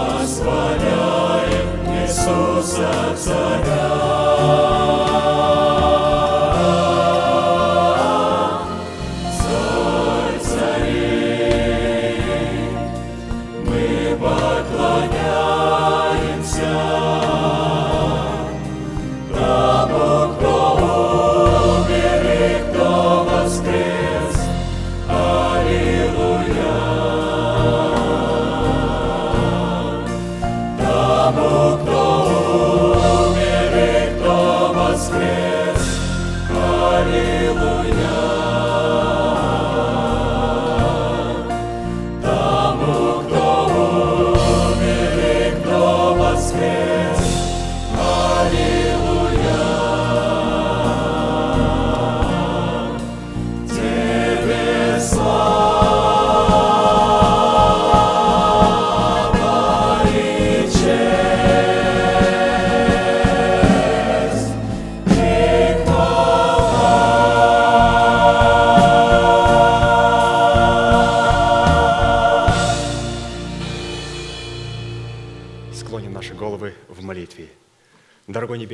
Тому, хто умер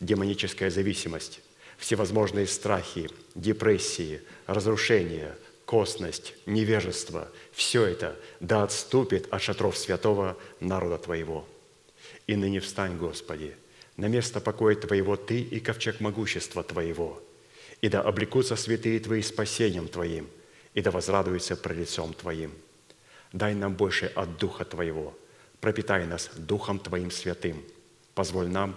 демоническая зависимость, всевозможные страхи, депрессии, разрушения, косность, невежество – все это да отступит от шатров святого народа Твоего. И ныне встань, Господи, на место покоя Твоего Ты и ковчег могущества Твоего, и да облекутся святые Твои спасением Твоим, и да возрадуются пред лицом Твоим. Дай нам больше от Духа Твоего, пропитай нас Духом Твоим святым, позволь нам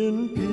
in peace.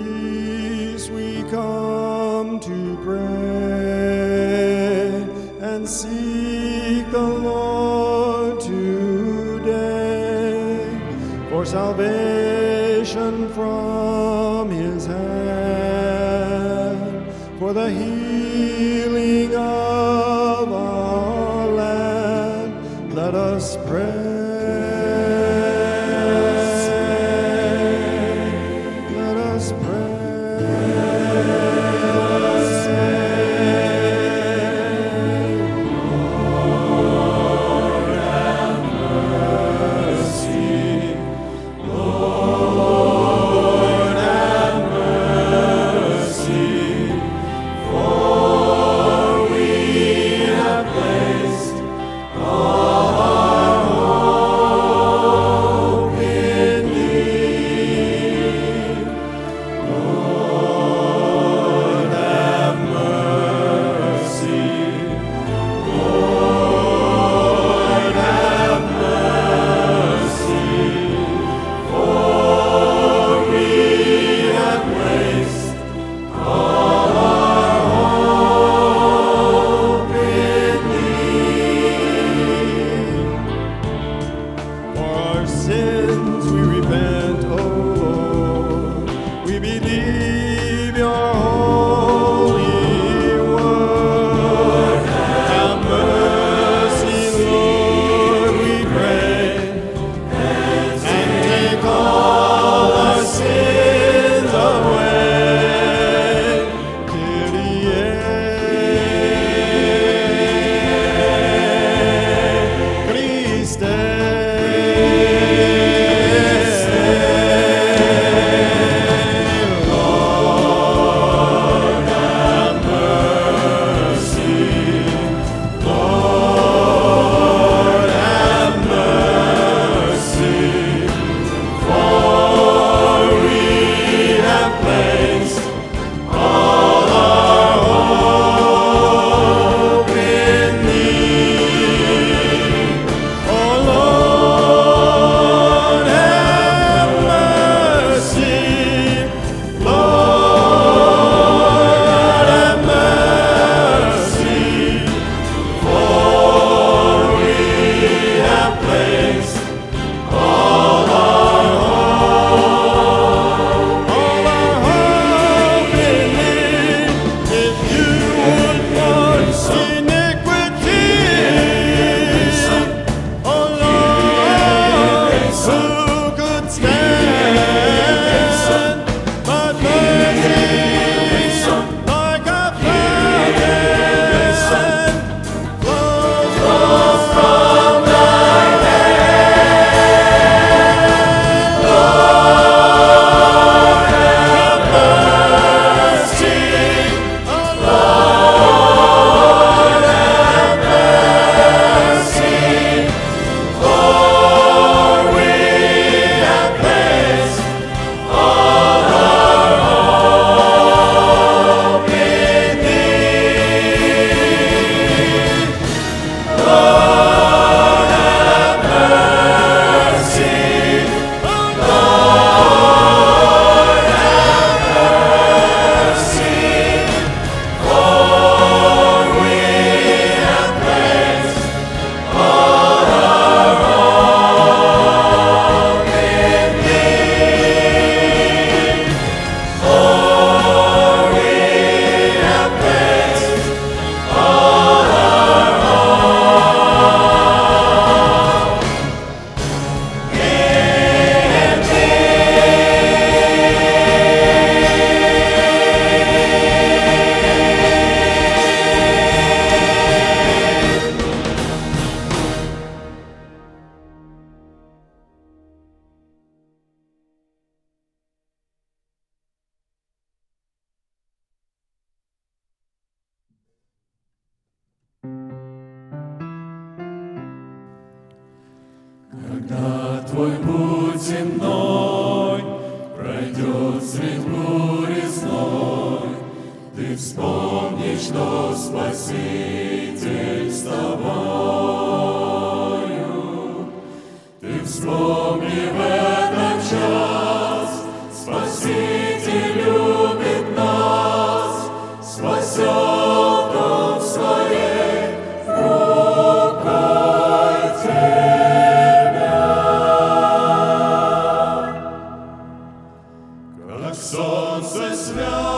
Солнце связано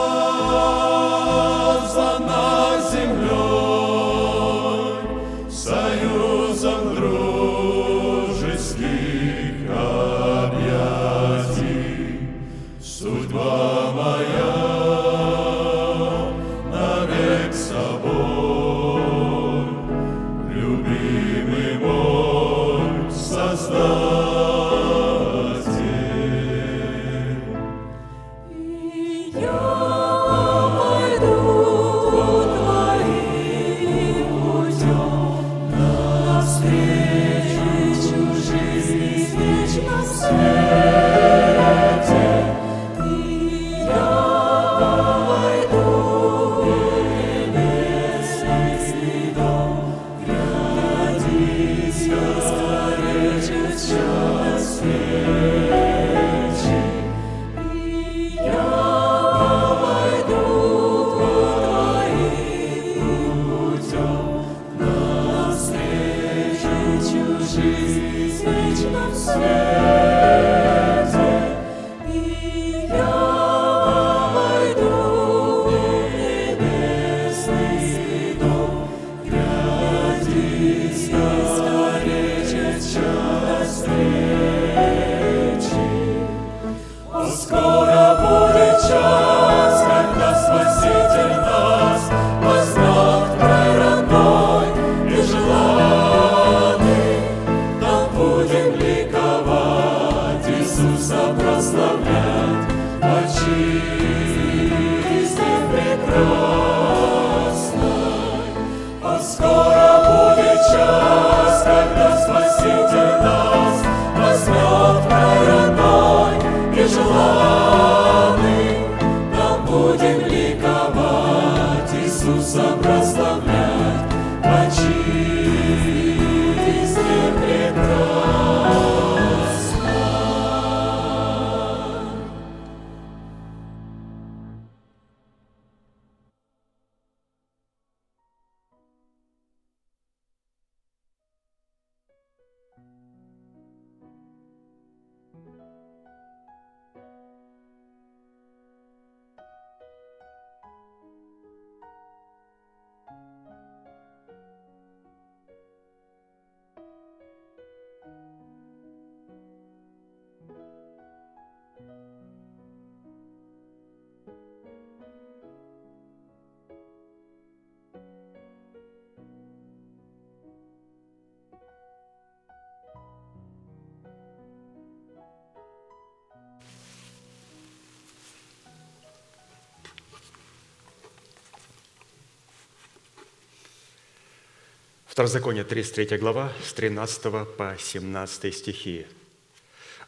Второзаконие, 33 глава, с 13 по 17 стихи.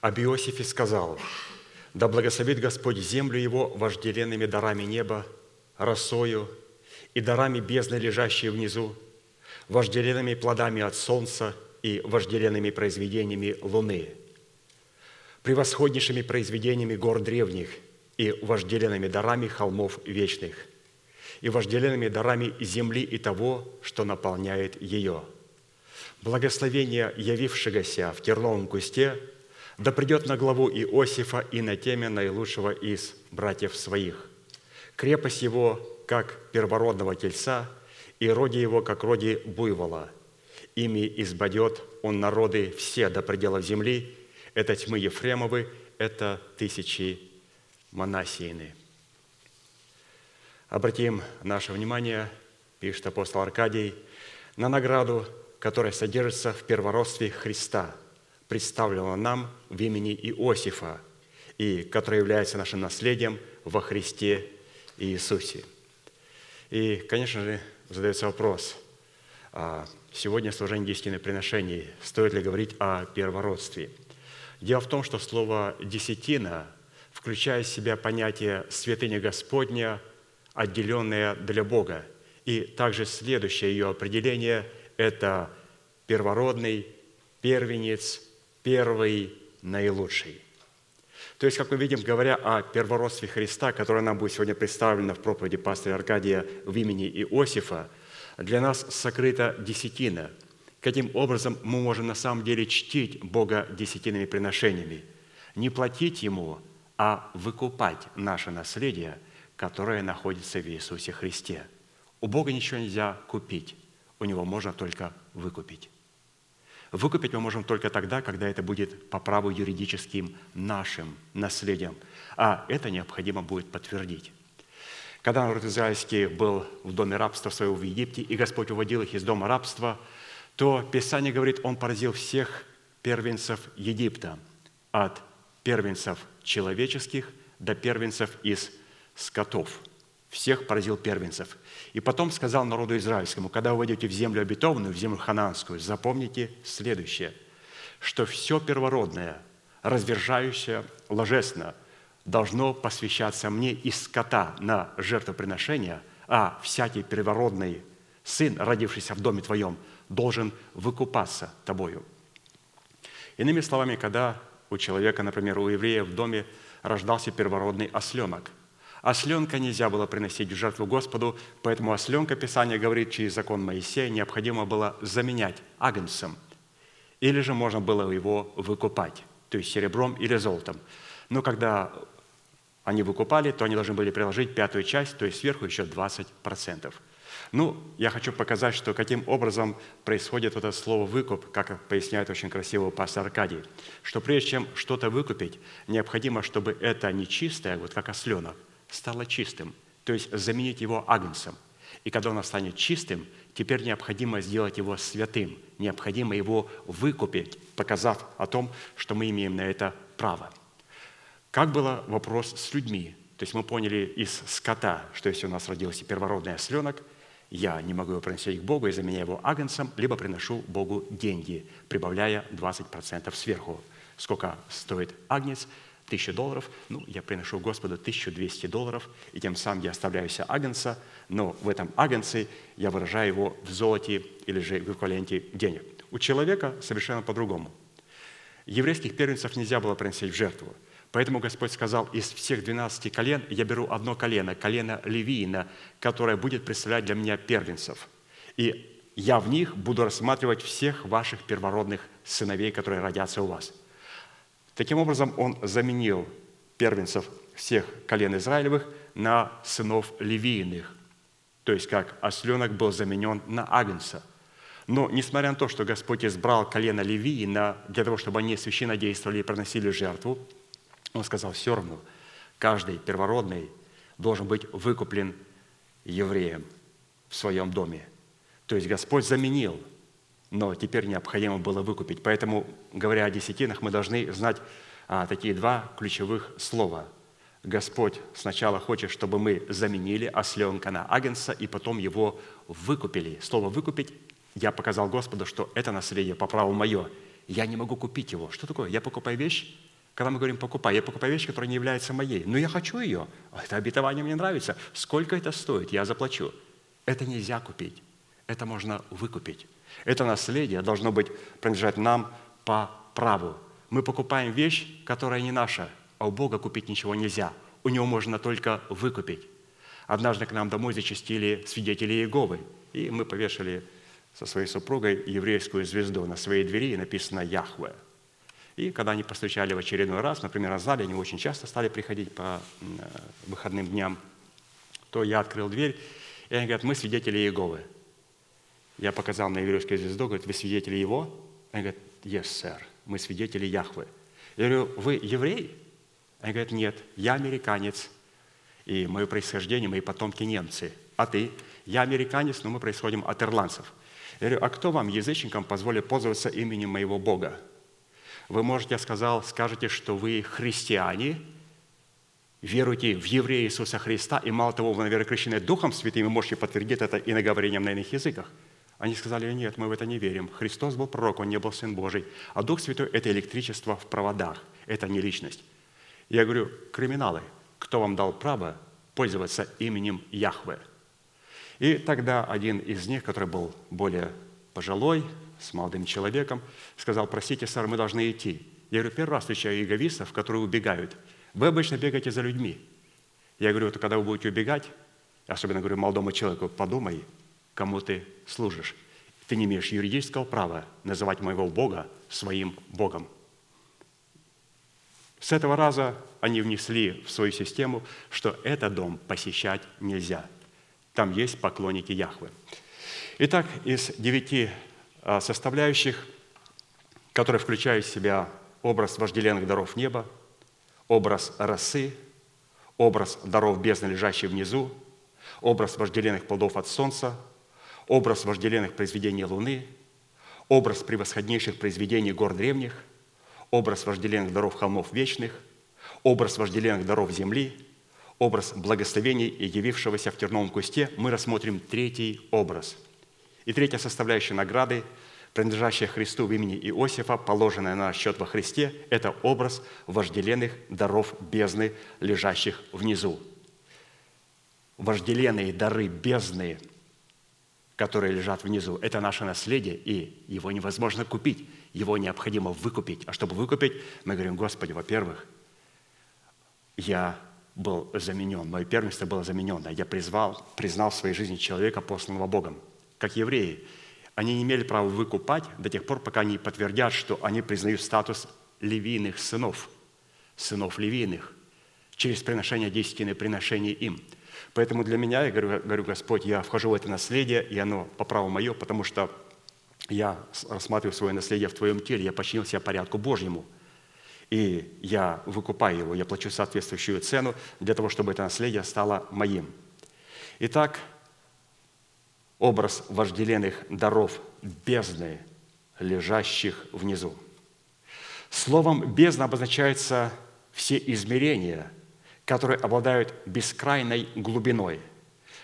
Об Иосифе сказал, «Да благословит Господь землю его вожделенными дарами неба, росою и дарами бездны, лежащие внизу, вожделенными плодами от солнца и вожделенными произведениями луны, превосходнейшими произведениями гор древних и вожделенными дарами холмов вечных, и вожделенными дарами земли и того, что наполняет ее. Благословение явившегося в терновом кусте да придет на главу Иосифа и на теме наилучшего из братьев своих. Крепость его, как первородного тельца, и роди его, как роди буйвола. Ими избадет он народы все до пределов земли. Это тьмы Ефремовы, это тысячи Манасиины. Обратим наше внимание, пишет апостол Аркадий, на награду, которая содержится в первородстве Христа, представленного нам в имени Иосифа, и которая является нашим наследием во Христе Иисусе. И, конечно же, задается вопрос, а сегодня служение десятины приношений, стоит ли говорить о первородстве? Дело в том, что слово «десятина» включает в себя понятие «святыня Господня», отделенная для Бога. И также следующее ее определение – это первородный, первенец, первый, наилучший. То есть, как мы видим, говоря о первородстве Христа, которое нам будет сегодня представлено в проповеди пастыря Аркадия в имени Иосифа, для нас сокрыта десятина. Каким образом мы можем на самом деле чтить Бога десятинными приношениями? Не платить Ему, а выкупать наше наследие, которое находится в Иисусе Христе. У Бога ничего нельзя купить, у Него можно только выкупить. Выкупить мы можем только тогда, когда это будет по праву юридическим нашим наследием. А это необходимо будет подтвердить. Когда народ израильский был в доме рабства своего в Египте, и Господь уводил их из дома рабства, то Писание говорит, Он поразил всех первенцев Египта, от первенцев человеческих до первенцев из скотов. Всех поразил первенцев. И потом сказал народу израильскому, когда вы войдете в землю обетованную, в землю хананскую, запомните следующее, что все первородное, развержающее ложесно, должно посвящаться мне из скота на жертвоприношение, а всякий первородный сын, родившийся в доме твоем, должен выкупаться тобою. Иными словами, когда у человека, например, у еврея в доме рождался первородный осленок – Осленка нельзя было приносить в жертву Господу, поэтому осленка, Писание говорит, через закон Моисея необходимо было заменять агнцем. Или же можно было его выкупать, то есть серебром или золотом. Но когда они выкупали, то они должны были приложить пятую часть, то есть сверху еще 20%. Ну, я хочу показать, что каким образом происходит это слово «выкуп», как поясняет очень красиво пастор Аркадий, что прежде чем что-то выкупить, необходимо, чтобы это нечистое, вот как осленок, стало чистым, то есть заменить его агнцем. И когда оно станет чистым, теперь необходимо сделать его святым, необходимо его выкупить, показав о том, что мы имеем на это право. Как был вопрос с людьми? То есть мы поняли из скота, что если у нас родился первородный осленок, я не могу его приносить к Богу и заменяю его агнцем, либо приношу Богу деньги, прибавляя 20% сверху. Сколько стоит агнец? Тысячу долларов, ну, я приношу Господу 1200 долларов, и тем самым я оставляю себе агнца, но в этом агнце я выражаю его в золоте или же в эквиваленте денег. У человека совершенно по-другому. Еврейских первенцев нельзя было приносить в жертву. Поэтому Господь сказал, из всех 12 колен я беру одно колено, колено Левиина, которое будет представлять для меня первенцев. И я в них буду рассматривать всех ваших первородных сыновей, которые родятся у вас – Таким образом, он заменил первенцев всех колен Израилевых на сынов Левийных, то есть как осленок был заменен на Агнца. Но несмотря на то, что Господь избрал колено Левии для того, чтобы они священно действовали и приносили жертву, он сказал, все равно, каждый первородный должен быть выкуплен евреем в своем доме. То есть Господь заменил но теперь необходимо было выкупить. Поэтому, говоря о десятинах, мы должны знать а, такие два ключевых слова. Господь сначала хочет, чтобы мы заменили осленка на агенса и потом его выкупили. Слово «выкупить» я показал Господу, что это наследие по праву мое. Я не могу купить его. Что такое? Я покупаю вещь, когда мы говорим «покупай», я покупаю вещь, которая не является моей. Но я хочу ее. Это обетование мне нравится. Сколько это стоит? Я заплачу. Это нельзя купить. Это можно выкупить. Это наследие должно быть принадлежать нам по праву. Мы покупаем вещь, которая не наша, а у Бога купить ничего нельзя. У Него можно только выкупить. Однажды к нам домой зачастили свидетели Иеговы, и мы повешали со своей супругой еврейскую звезду на своей двери, и написано «Яхве». И когда они постучали в очередной раз, например, на зале, они очень часто стали приходить по э, выходным дням, то я открыл дверь, и они говорят, мы свидетели Иеговы. Я показал на еврейскую звезду, говорит, вы свидетели его? Они говорят, yes, sir, мы свидетели Яхвы. Я говорю, вы еврей? Они говорят, нет, я американец, и мое происхождение, мои потомки немцы. А ты? Я американец, но мы происходим от ирландцев. Я говорю, а кто вам, язычникам, позволит пользоваться именем моего Бога? Вы можете, я сказал, скажете, что вы христиане, веруете в еврея Иисуса Христа, и мало того, вы, наверное, крещены Духом Святым, и можете подтвердить это и наговорением на иных языках – Они сказали, нет, мы в это не верим. Христос был пророк, Он не был Сын Божий. А Дух Святой – это электричество в проводах, это не личность. Я говорю, криминалы, кто вам дал право пользоваться именем Яхве? И тогда один из них, который был более пожилой, с молодым человеком, сказал, простите, сэр, мы должны идти. Я говорю, первый раз встречаю эгоистов, которые убегают. Вы обычно бегаете за людьми. Я говорю, вот когда вы будете убегать, особенно говорю молодому человеку, подумай, кому ты служишь. Ты не имеешь юридического права называть моего Бога своим Богом. С этого раза они внесли в свою систему, что этот дом посещать нельзя. Там есть поклонники Яхвы. Итак, из девяти а, составляющих, которые включают в себя образ вожделенных даров неба, образ росы, образ даров бездны, лежащей внизу, образ вожделенных плодов от солнца, образ вожделенных произведений Луны, образ превосходнейших произведений гор древних, образ вожделенных даров холмов вечных, образ вожделенных даров земли, образ благословений и явившегося в терновом кусте, мы рассмотрим третий образ – и третья составляющая награды, принадлежащая Христу в имени Иосифа, положенная на счет во Христе, это образ вожделенных даров бездны, лежащих внизу. Вожделенные дары бездны, которые лежат внизу, это наше наследие, и его невозможно купить, его необходимо выкупить. А чтобы выкупить, мы говорим, Господи, во-первых, я был заменен, мое первенство было заменено, я призвал, признал в своей жизни человека, посланного Богом – как евреи, они не имели права выкупать до тех пор, пока они подтвердят, что они признают статус левийных сынов, сынов левийных, через приношение десятины, приношение им. Поэтому для меня, я говорю, говорю, Господь, я вхожу в это наследие, и оно по праву мое, потому что я рассматриваю свое наследие в Твоем теле, я подчинил себя порядку Божьему. И я выкупаю его, я плачу соответствующую цену для того, чтобы это наследие стало моим. Итак, образ вожделенных даров бездны, лежащих внизу. Словом «бездна» обозначаются все измерения, которые обладают бескрайной глубиной,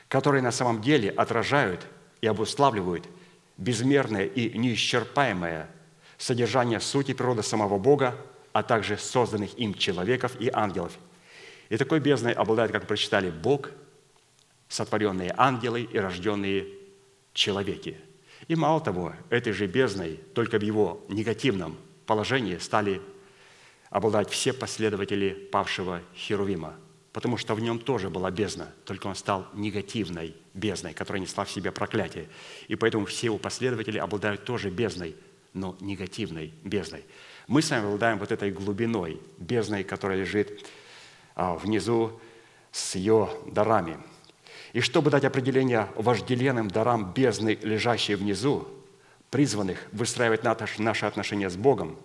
которые на самом деле отражают и обуславливают безмерное и неисчерпаемое содержание сути природы самого Бога, а также созданных им человеков и ангелов. И такой бездной обладает, как мы прочитали, Бог, сотворенные ангелы и рожденные человеке. И мало того, этой же бездной, только в его негативном положении стали обладать все последователи павшего Херувима, потому что в нем тоже была бездна, только он стал негативной бездной, которая несла в себе проклятие. И поэтому все его последователи обладают тоже бездной, но негативной бездной. Мы с вами обладаем вот этой глубиной, бездной, которая лежит а, внизу с ее дарами – и чтобы дать определение вожделенным дарам бездны, лежащей внизу, призванных выстраивать наши отношения с Богом,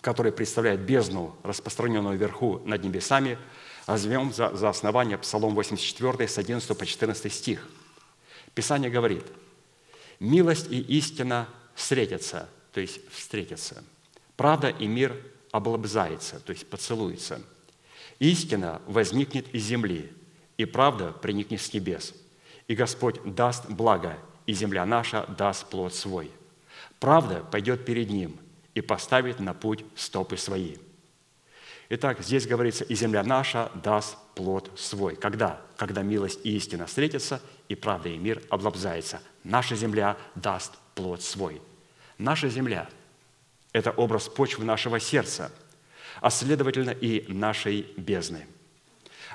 который представляет бездну, распространенную вверху над небесами, возьмем за, за основание Псалом 84 с 11 по 14 стих. Писание говорит, «Милость и истина встретятся», то есть встретятся. «Правда и мир облобзается», то есть поцелуется. «Истина возникнет из земли, и правда проникнет с небес. И Господь даст благо, и земля наша даст плод свой. Правда пойдет перед Ним и поставит на путь стопы свои». Итак, здесь говорится, и земля наша даст плод свой. Когда? Когда милость и истина встретятся, и правда и мир облобзается. Наша земля даст плод свой. Наша земля – это образ почвы нашего сердца, а следовательно и нашей бездны –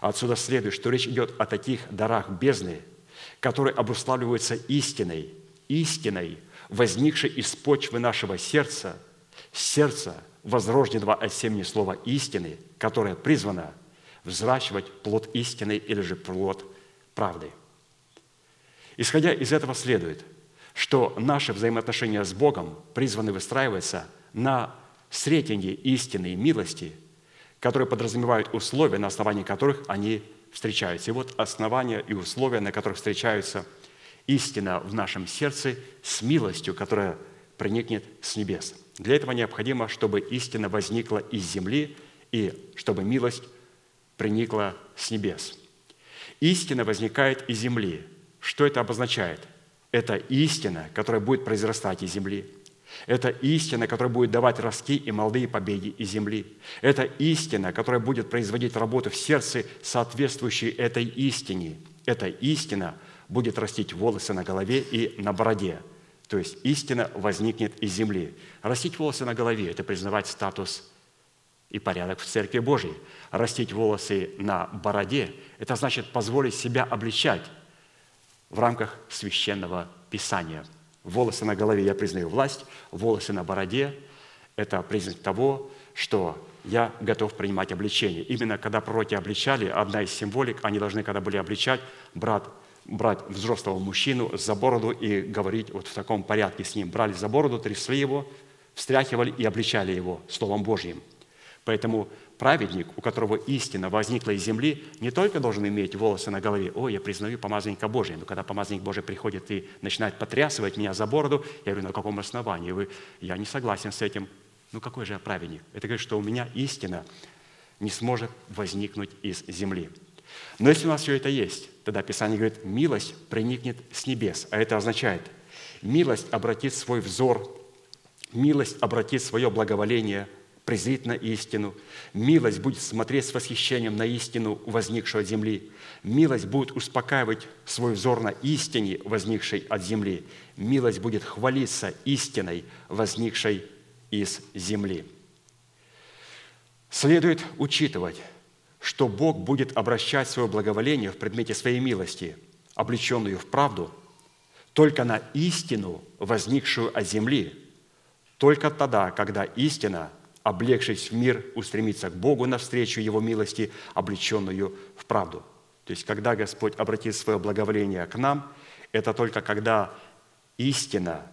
Отсюда следует, что речь идет о таких дарах бездны, которые обуславливаются истиной, истиной, возникшей из почвы нашего сердца, сердца, возрожденного от семени слова истины, которое призвано взращивать плод истины или же плод правды. Исходя из этого следует, что наши взаимоотношения с Богом призваны выстраиваться на сретении истины и милости – которые подразумевают условия, на основании которых они встречаются. И вот основания и условия, на которых встречаются истина в нашем сердце с милостью, которая проникнет с небес. Для этого необходимо, чтобы истина возникла из земли и чтобы милость проникла с небес. Истина возникает из земли. Что это обозначает? это истина, которая будет произрастать из земли. Это истина, которая будет давать ростки и молодые побеги из земли. Это истина, которая будет производить работу в сердце, соответствующей этой истине. Эта истина будет растить волосы на голове и на бороде. То есть истина возникнет из земли. Растить волосы на голове – это признавать статус и порядок в Церкви Божьей. Растить волосы на бороде – это значит позволить себя обличать в рамках священного Писания. Волосы на голове – я признаю власть, волосы на бороде – это признак того, что я готов принимать обличение. Именно когда пророки обличали, одна из символик, они должны, когда были обличать, брат брать взрослого мужчину за бороду и говорить вот в таком порядке с ним. Брали за бороду, трясли его, встряхивали и обличали его Словом Божьим. Поэтому праведник, у которого истина возникла из земли, не только должен иметь волосы на голове, «О, я признаю помазанника Божия». Но когда помазанник Божий приходит и начинает потрясывать меня за бороду, я говорю, на каком основании? Вы, я не согласен с этим. Ну какой же я праведник? Это говорит, что у меня истина не сможет возникнуть из земли. Но если у нас все это есть, тогда Писание говорит, милость проникнет с небес. А это означает, милость обратит свой взор, милость обратит свое благоволение, презрит на истину, милость будет смотреть с восхищением на истину, возникшую от земли, милость будет успокаивать свой взор на истине, возникшей от земли, милость будет хвалиться истиной, возникшей из земли. Следует учитывать, что Бог будет обращать свое благоволение в предмете своей милости, облеченную в правду, только на истину, возникшую от земли, только тогда, когда истина, облегшись в мир, устремится к Богу навстречу Его милости, облеченную в правду. То есть, когда Господь обратит свое благоволение к нам, это только когда истина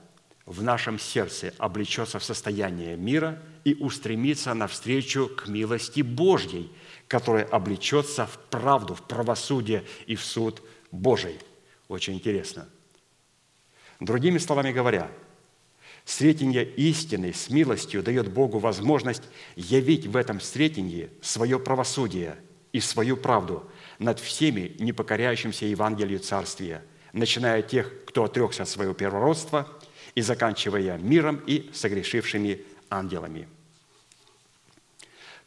в нашем сердце облечется в состояние мира и устремится навстречу к милости Божьей – которое облечется в правду, в правосудие и в суд Божий. Очень интересно. Другими словами говоря, Сретение истины с милостью дает Богу возможность явить в этом сретении свое правосудие и свою правду над всеми непокоряющимся Евангелию Царствия, начиная от тех, кто отрекся от своего первородства, и заканчивая миром и согрешившими ангелами –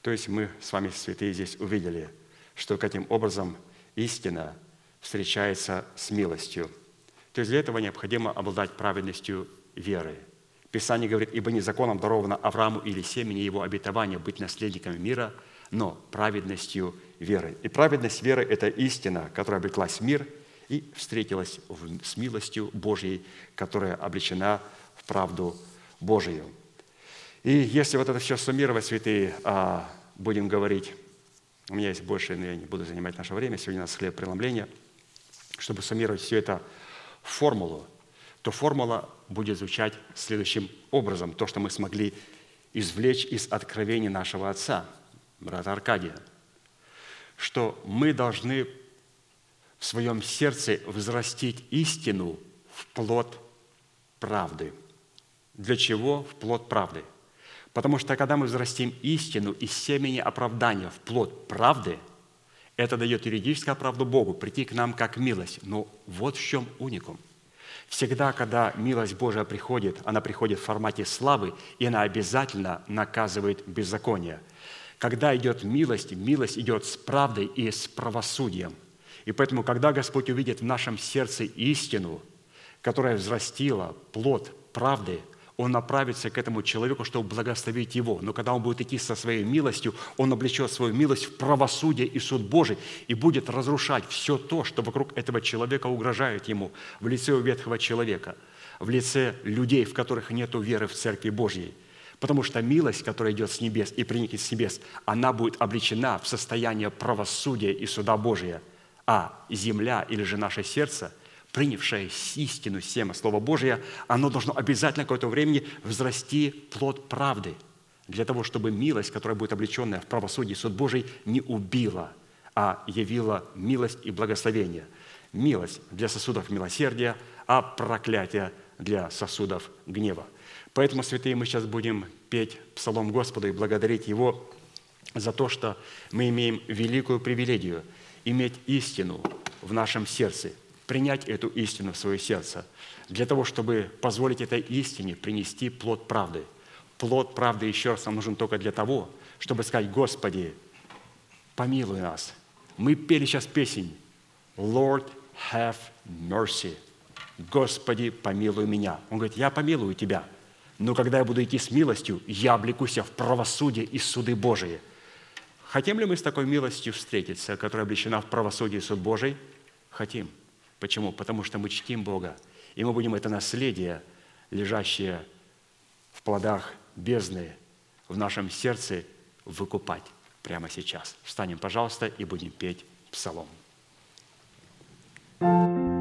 то есть мы с вами, святые, здесь увидели, что каким образом истина встречается с милостью. То есть для этого необходимо обладать праведностью веры. Писание говорит, ибо не законом даровано Аврааму или семени его обетования быть наследниками мира, но праведностью веры. И праведность веры – это истина, которая облеклась в мир и встретилась с милостью Божьей, которая облечена в правду Божию. И если вот это все суммировать, святые, а, будем говорить, у меня есть больше, но я не буду занимать наше время, сегодня у нас хлеб преломления, чтобы суммировать все это формулу, то формула будет звучать следующим образом, то, что мы смогли извлечь из откровений нашего Отца, брата Аркадия, что мы должны в своем сердце взрастить истину в плод правды. Для чего в плод правды – Потому что когда мы взрастим истину из семени оправдания в плод правды, это дает юридическую правду Богу, прийти к нам как милость. Но вот в чем уникум. Всегда, когда милость Божия приходит, она приходит в формате славы, и она обязательно наказывает беззаконие. Когда идет милость, милость идет с правдой и с правосудием. И поэтому, когда Господь увидит в нашем сердце истину, которая взрастила плод правды – он направится к этому человеку, чтобы благословить его. Но когда он будет идти со своей милостью, он облечет свою милость в правосудие и суд Божий и будет разрушать все то, что вокруг этого человека угрожает ему в лице у ветхого человека, в лице людей, в которых нет веры в Церкви Божьей. Потому что милость, которая идет с небес и приникнет с небес, она будет облечена в состояние правосудия и суда Божия. А земля или же наше сердце – принявшее истину сема Слова Божия, оно должно обязательно какое-то времени взрасти плод правды, для того, чтобы милость, которая будет облеченная в правосудии суд Божий, не убила, а явила милость и благословение. Милость для сосудов милосердия, а проклятие для сосудов гнева. Поэтому, святые, мы сейчас будем петь псалом Господа и благодарить Его за то, что мы имеем великую привилегию иметь истину в нашем сердце – принять эту истину в свое сердце, для того, чтобы позволить этой истине принести плод правды. Плод правды еще раз нам нужен только для того, чтобы сказать, Господи, помилуй нас. Мы пели сейчас песнь «Lord, have mercy». Господи, помилуй меня. Он говорит, я помилую тебя, но когда я буду идти с милостью, я облекусь в правосудие и суды Божии. Хотим ли мы с такой милостью встретиться, которая облечена в правосудие и суд Божий? Хотим. Почему? Потому что мы чтим Бога, и мы будем это наследие, лежащее в плодах бездны, в нашем сердце, выкупать прямо сейчас. Встанем, пожалуйста, и будем петь псалом. thank you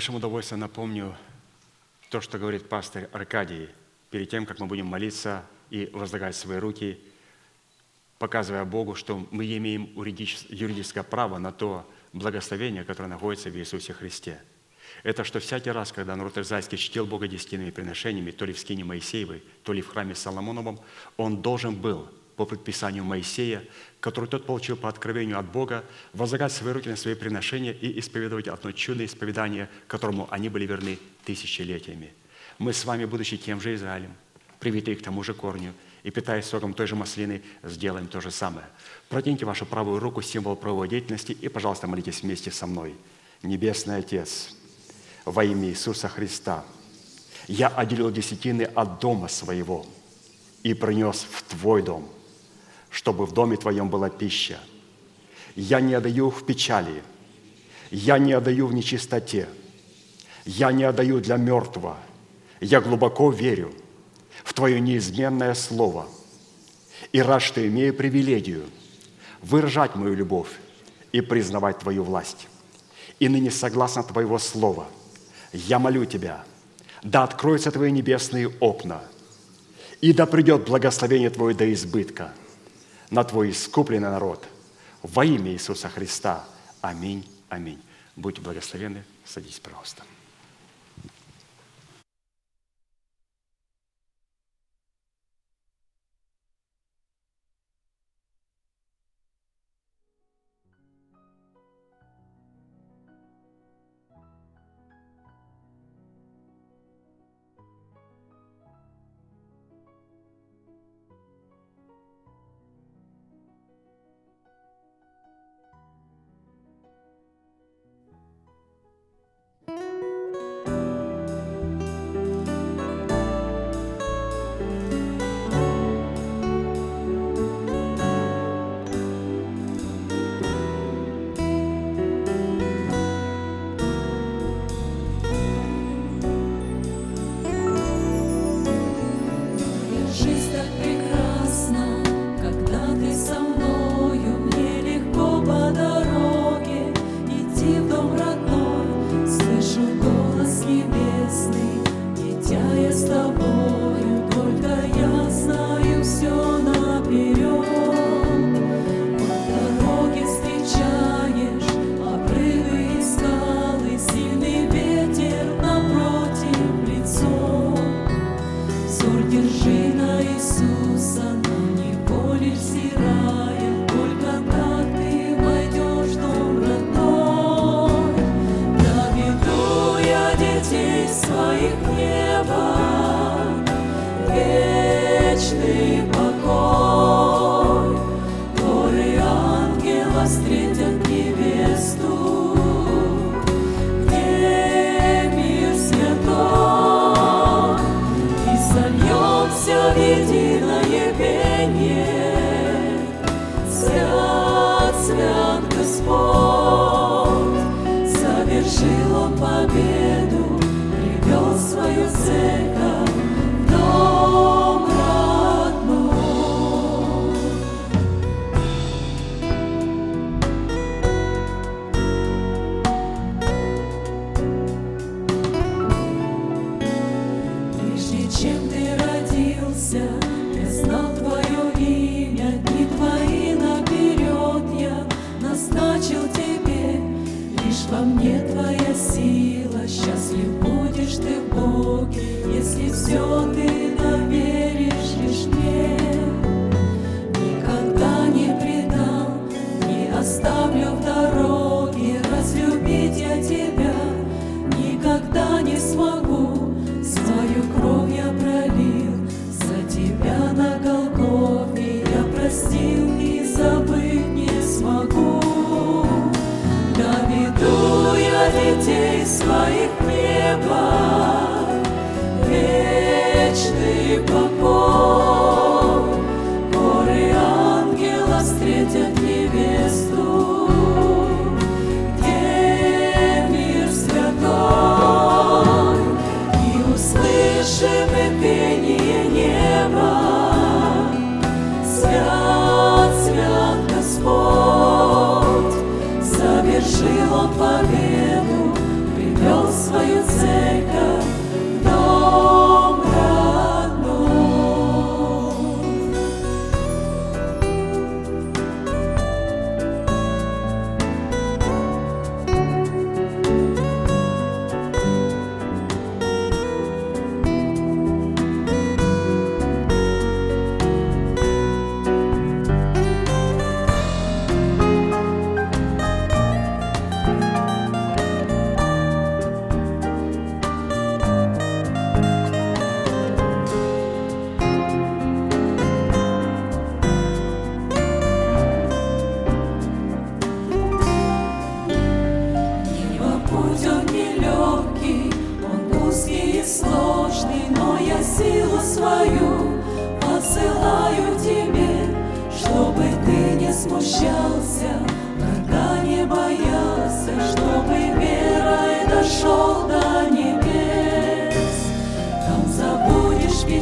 большим удовольствием напомню то, что говорит пастор Аркадий перед тем, как мы будем молиться и возлагать свои руки, показывая Богу, что мы имеем юридическое право на то благословение, которое находится в Иисусе Христе. Это что всякий раз, когда народ израильский чтил Бога десятинными приношениями, то ли в скине Моисеевой, то ли в храме Соломоновом, он должен был по предписанию Моисея, который тот получил по откровению от Бога, возлагать свои руки на свои приношения и исповедовать одно чудное исповедание, которому они были верны тысячелетиями. Мы с вами, будучи тем же Израилем, привитые к тому же корню, и питаясь соком той же маслины, сделаем то же самое. Протяните вашу правую руку, символ правовой деятельности, и, пожалуйста, молитесь вместе со мной. Небесный Отец, во имя Иисуса Христа, я отделил десятины от дома своего и принес в Твой дом – чтобы в доме твоем была пища. Я не отдаю в печали, я не отдаю в нечистоте, я не отдаю для мертвого. Я глубоко верю в твое неизменное слово и рад, что имею привилегию выражать мою любовь и признавать твою власть. И ныне согласно твоего слова я молю тебя, да откроются твои небесные окна, и да придет благословение твое до избытка – на Твой искупленный народ. Во имя Иисуса Христа. Аминь, аминь. Будьте благословенны. Садись, пожалуйста.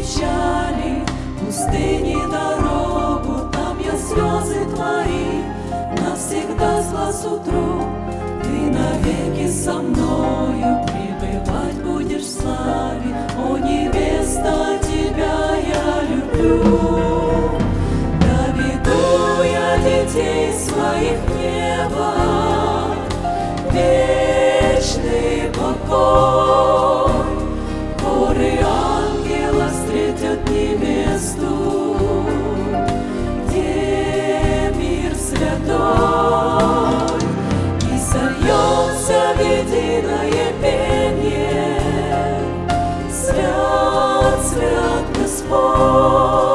печали, пустыни дорогу, там я слезы твои навсегда спасу труп. Ты навеки со мною пребывать будешь в славе, о невеста, тебя я люблю. Доведу я детей своих небо, вечный покой. мной И сольемся в пение. Свят, свят Господь.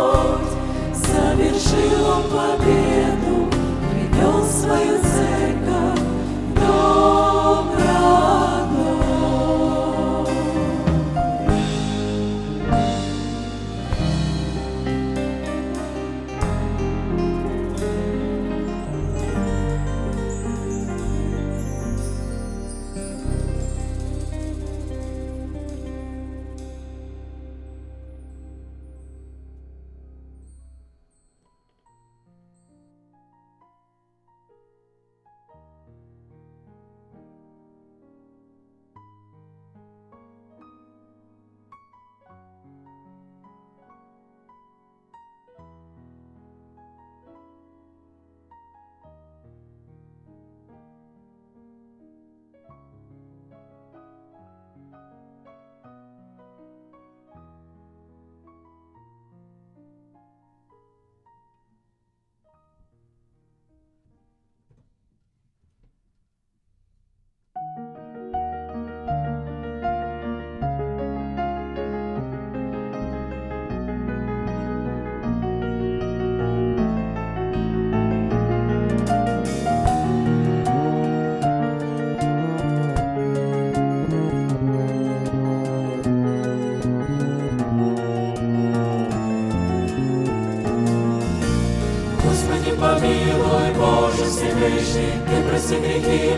Sangre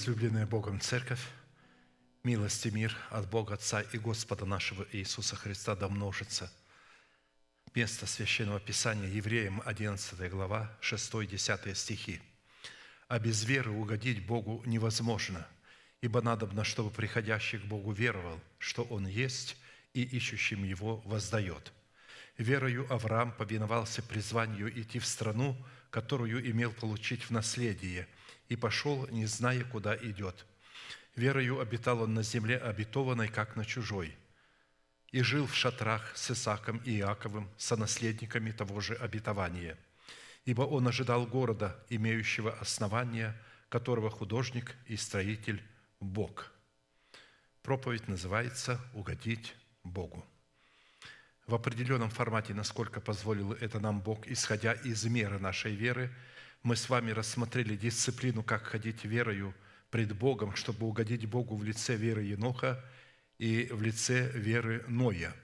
Возлюбленная Богом Церковь, милость и мир от Бога Отца и Господа нашего Иисуса Христа да множится. Место Священного Писания Евреям, 11 глава, 6-10 стихи. «А без веры угодить Богу невозможно, ибо надобно, чтобы приходящий к Богу веровал, что Он есть, и ищущим Его воздает. Верою Авраам повиновался призванию идти в страну, которую имел получить в наследие, и пошел, не зная, куда идет. Верою обитал он на земле обетованной, как на чужой, и жил в шатрах с Исаком и Иаковым, сонаследниками того же обетования. Ибо он ожидал города, имеющего основания, которого художник и строитель – Бог. Проповедь называется «Угодить Богу». В определенном формате, насколько позволил это нам Бог, исходя из меры нашей веры, мы с вами рассмотрели дисциплину, как ходить верою пред Богом, чтобы угодить Богу в лице веры Еноха и в лице веры Ноя.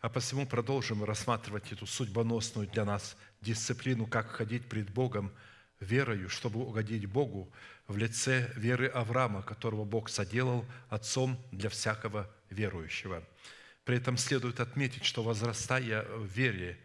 А посему продолжим рассматривать эту судьбоносную для нас дисциплину, как ходить пред Богом верою, чтобы угодить Богу в лице веры Авраама, которого Бог соделал отцом для всякого верующего. При этом следует отметить, что возрастая в вере,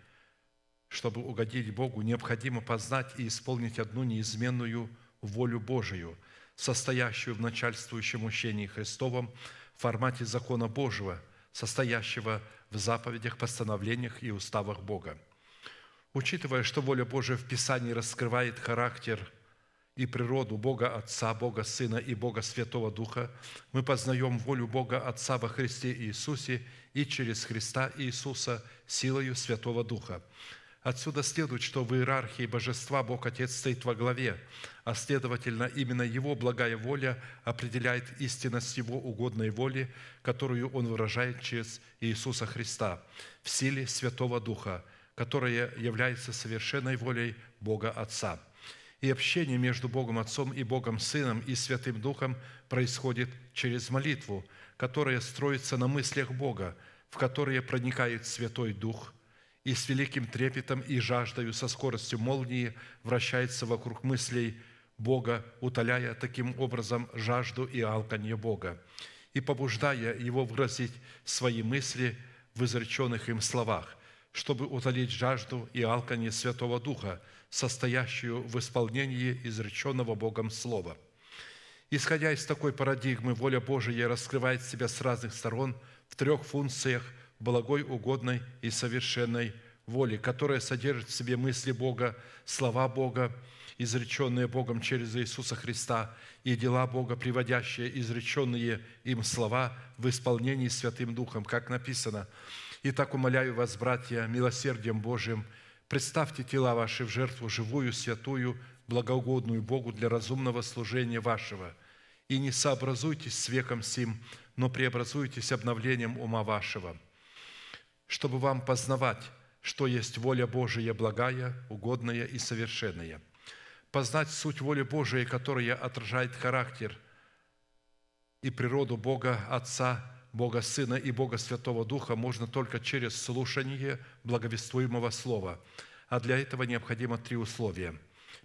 чтобы угодить Богу, необходимо познать и исполнить одну неизменную волю Божию, состоящую в начальствующем учении Христовом в формате закона Божьего, состоящего в заповедях, постановлениях и уставах Бога. Учитывая, что воля Божия в Писании раскрывает характер и природу Бога Отца, Бога Сына и Бога Святого Духа, мы познаем волю Бога Отца во Христе Иисусе и через Христа Иисуса силою Святого Духа. Отсюда следует, что в иерархии божества Бог Отец стоит во главе, а следовательно, именно Его благая воля определяет истинность Его угодной воли, которую Он выражает через Иисуса Христа в силе Святого Духа, которая является совершенной волей Бога Отца. И общение между Богом Отцом и Богом Сыном и Святым Духом происходит через молитву, которая строится на мыслях Бога, в которые проникает Святой Дух – и с великим трепетом и жаждою со скоростью молнии вращается вокруг мыслей Бога, утоляя таким образом жажду и алканье Бога и побуждая его выразить свои мысли в изреченных им словах, чтобы утолить жажду и алканье Святого Духа, состоящую в исполнении изреченного Богом Слова. Исходя из такой парадигмы, воля Божия раскрывает себя с разных сторон в трех функциях – благой, угодной и совершенной воли, которая содержит в себе мысли Бога, слова Бога изреченные Богом через Иисуса Христа, и дела Бога, приводящие изреченные им слова в исполнении Святым Духом, как написано. «Итак, умоляю вас, братья, милосердием Божиим, представьте тела ваши в жертву живую, святую, благоугодную Богу для разумного служения вашего, и не сообразуйтесь с веком сим, но преобразуйтесь обновлением ума вашего, чтобы вам познавать, что есть воля Божия благая, угодная и совершенная. Познать суть воли Божией, которая отражает характер и природу Бога Отца, Бога Сына и Бога Святого Духа можно только через слушание благовествуемого Слова. А для этого необходимо три условия.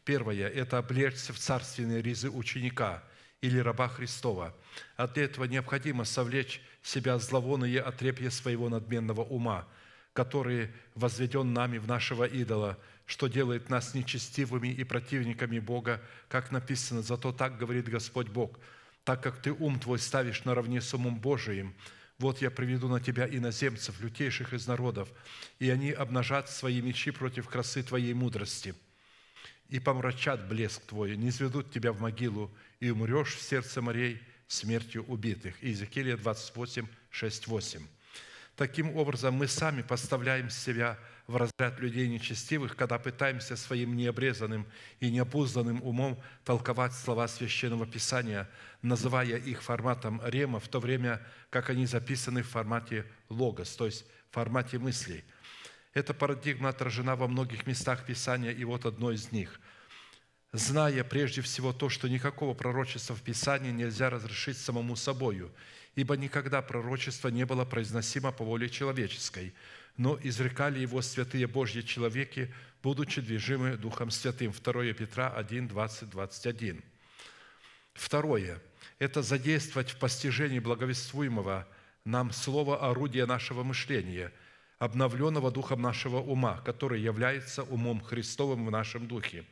Первое – это облечься в царственные ризы ученика или раба Христова. А для этого необходимо совлечь себя зловонные отрепья своего надменного ума, который возведен нами в нашего идола, что делает нас нечестивыми и противниками Бога, как написано, «Зато так говорит Господь Бог, так как ты ум твой ставишь наравне с умом Божиим, вот я приведу на тебя иноземцев, лютейших из народов, и они обнажат свои мечи против красы твоей мудрости, и помрачат блеск твой, не изведут тебя в могилу, и умрешь в сердце морей смертью убитых». Иезекииля 28, 6, 8. Таким образом, мы сами поставляем себя в разряд людей нечестивых, когда пытаемся своим необрезанным и неопузданным умом толковать слова Священного Писания, называя их форматом рема, в то время как они записаны в формате логос, то есть в формате мыслей. Эта парадигма отражена во многих местах Писания, и вот одно из них – зная прежде всего то, что никакого пророчества в Писании нельзя разрешить самому собою, ибо никогда пророчество не было произносимо по воле человеческой, но изрекали его святые Божьи человеки, будучи движимы Духом Святым. 2 Петра 1, 20, 21. Второе – это задействовать в постижении благовествуемого нам слово орудия нашего мышления, обновленного духом нашего ума, который является умом Христовым в нашем духе.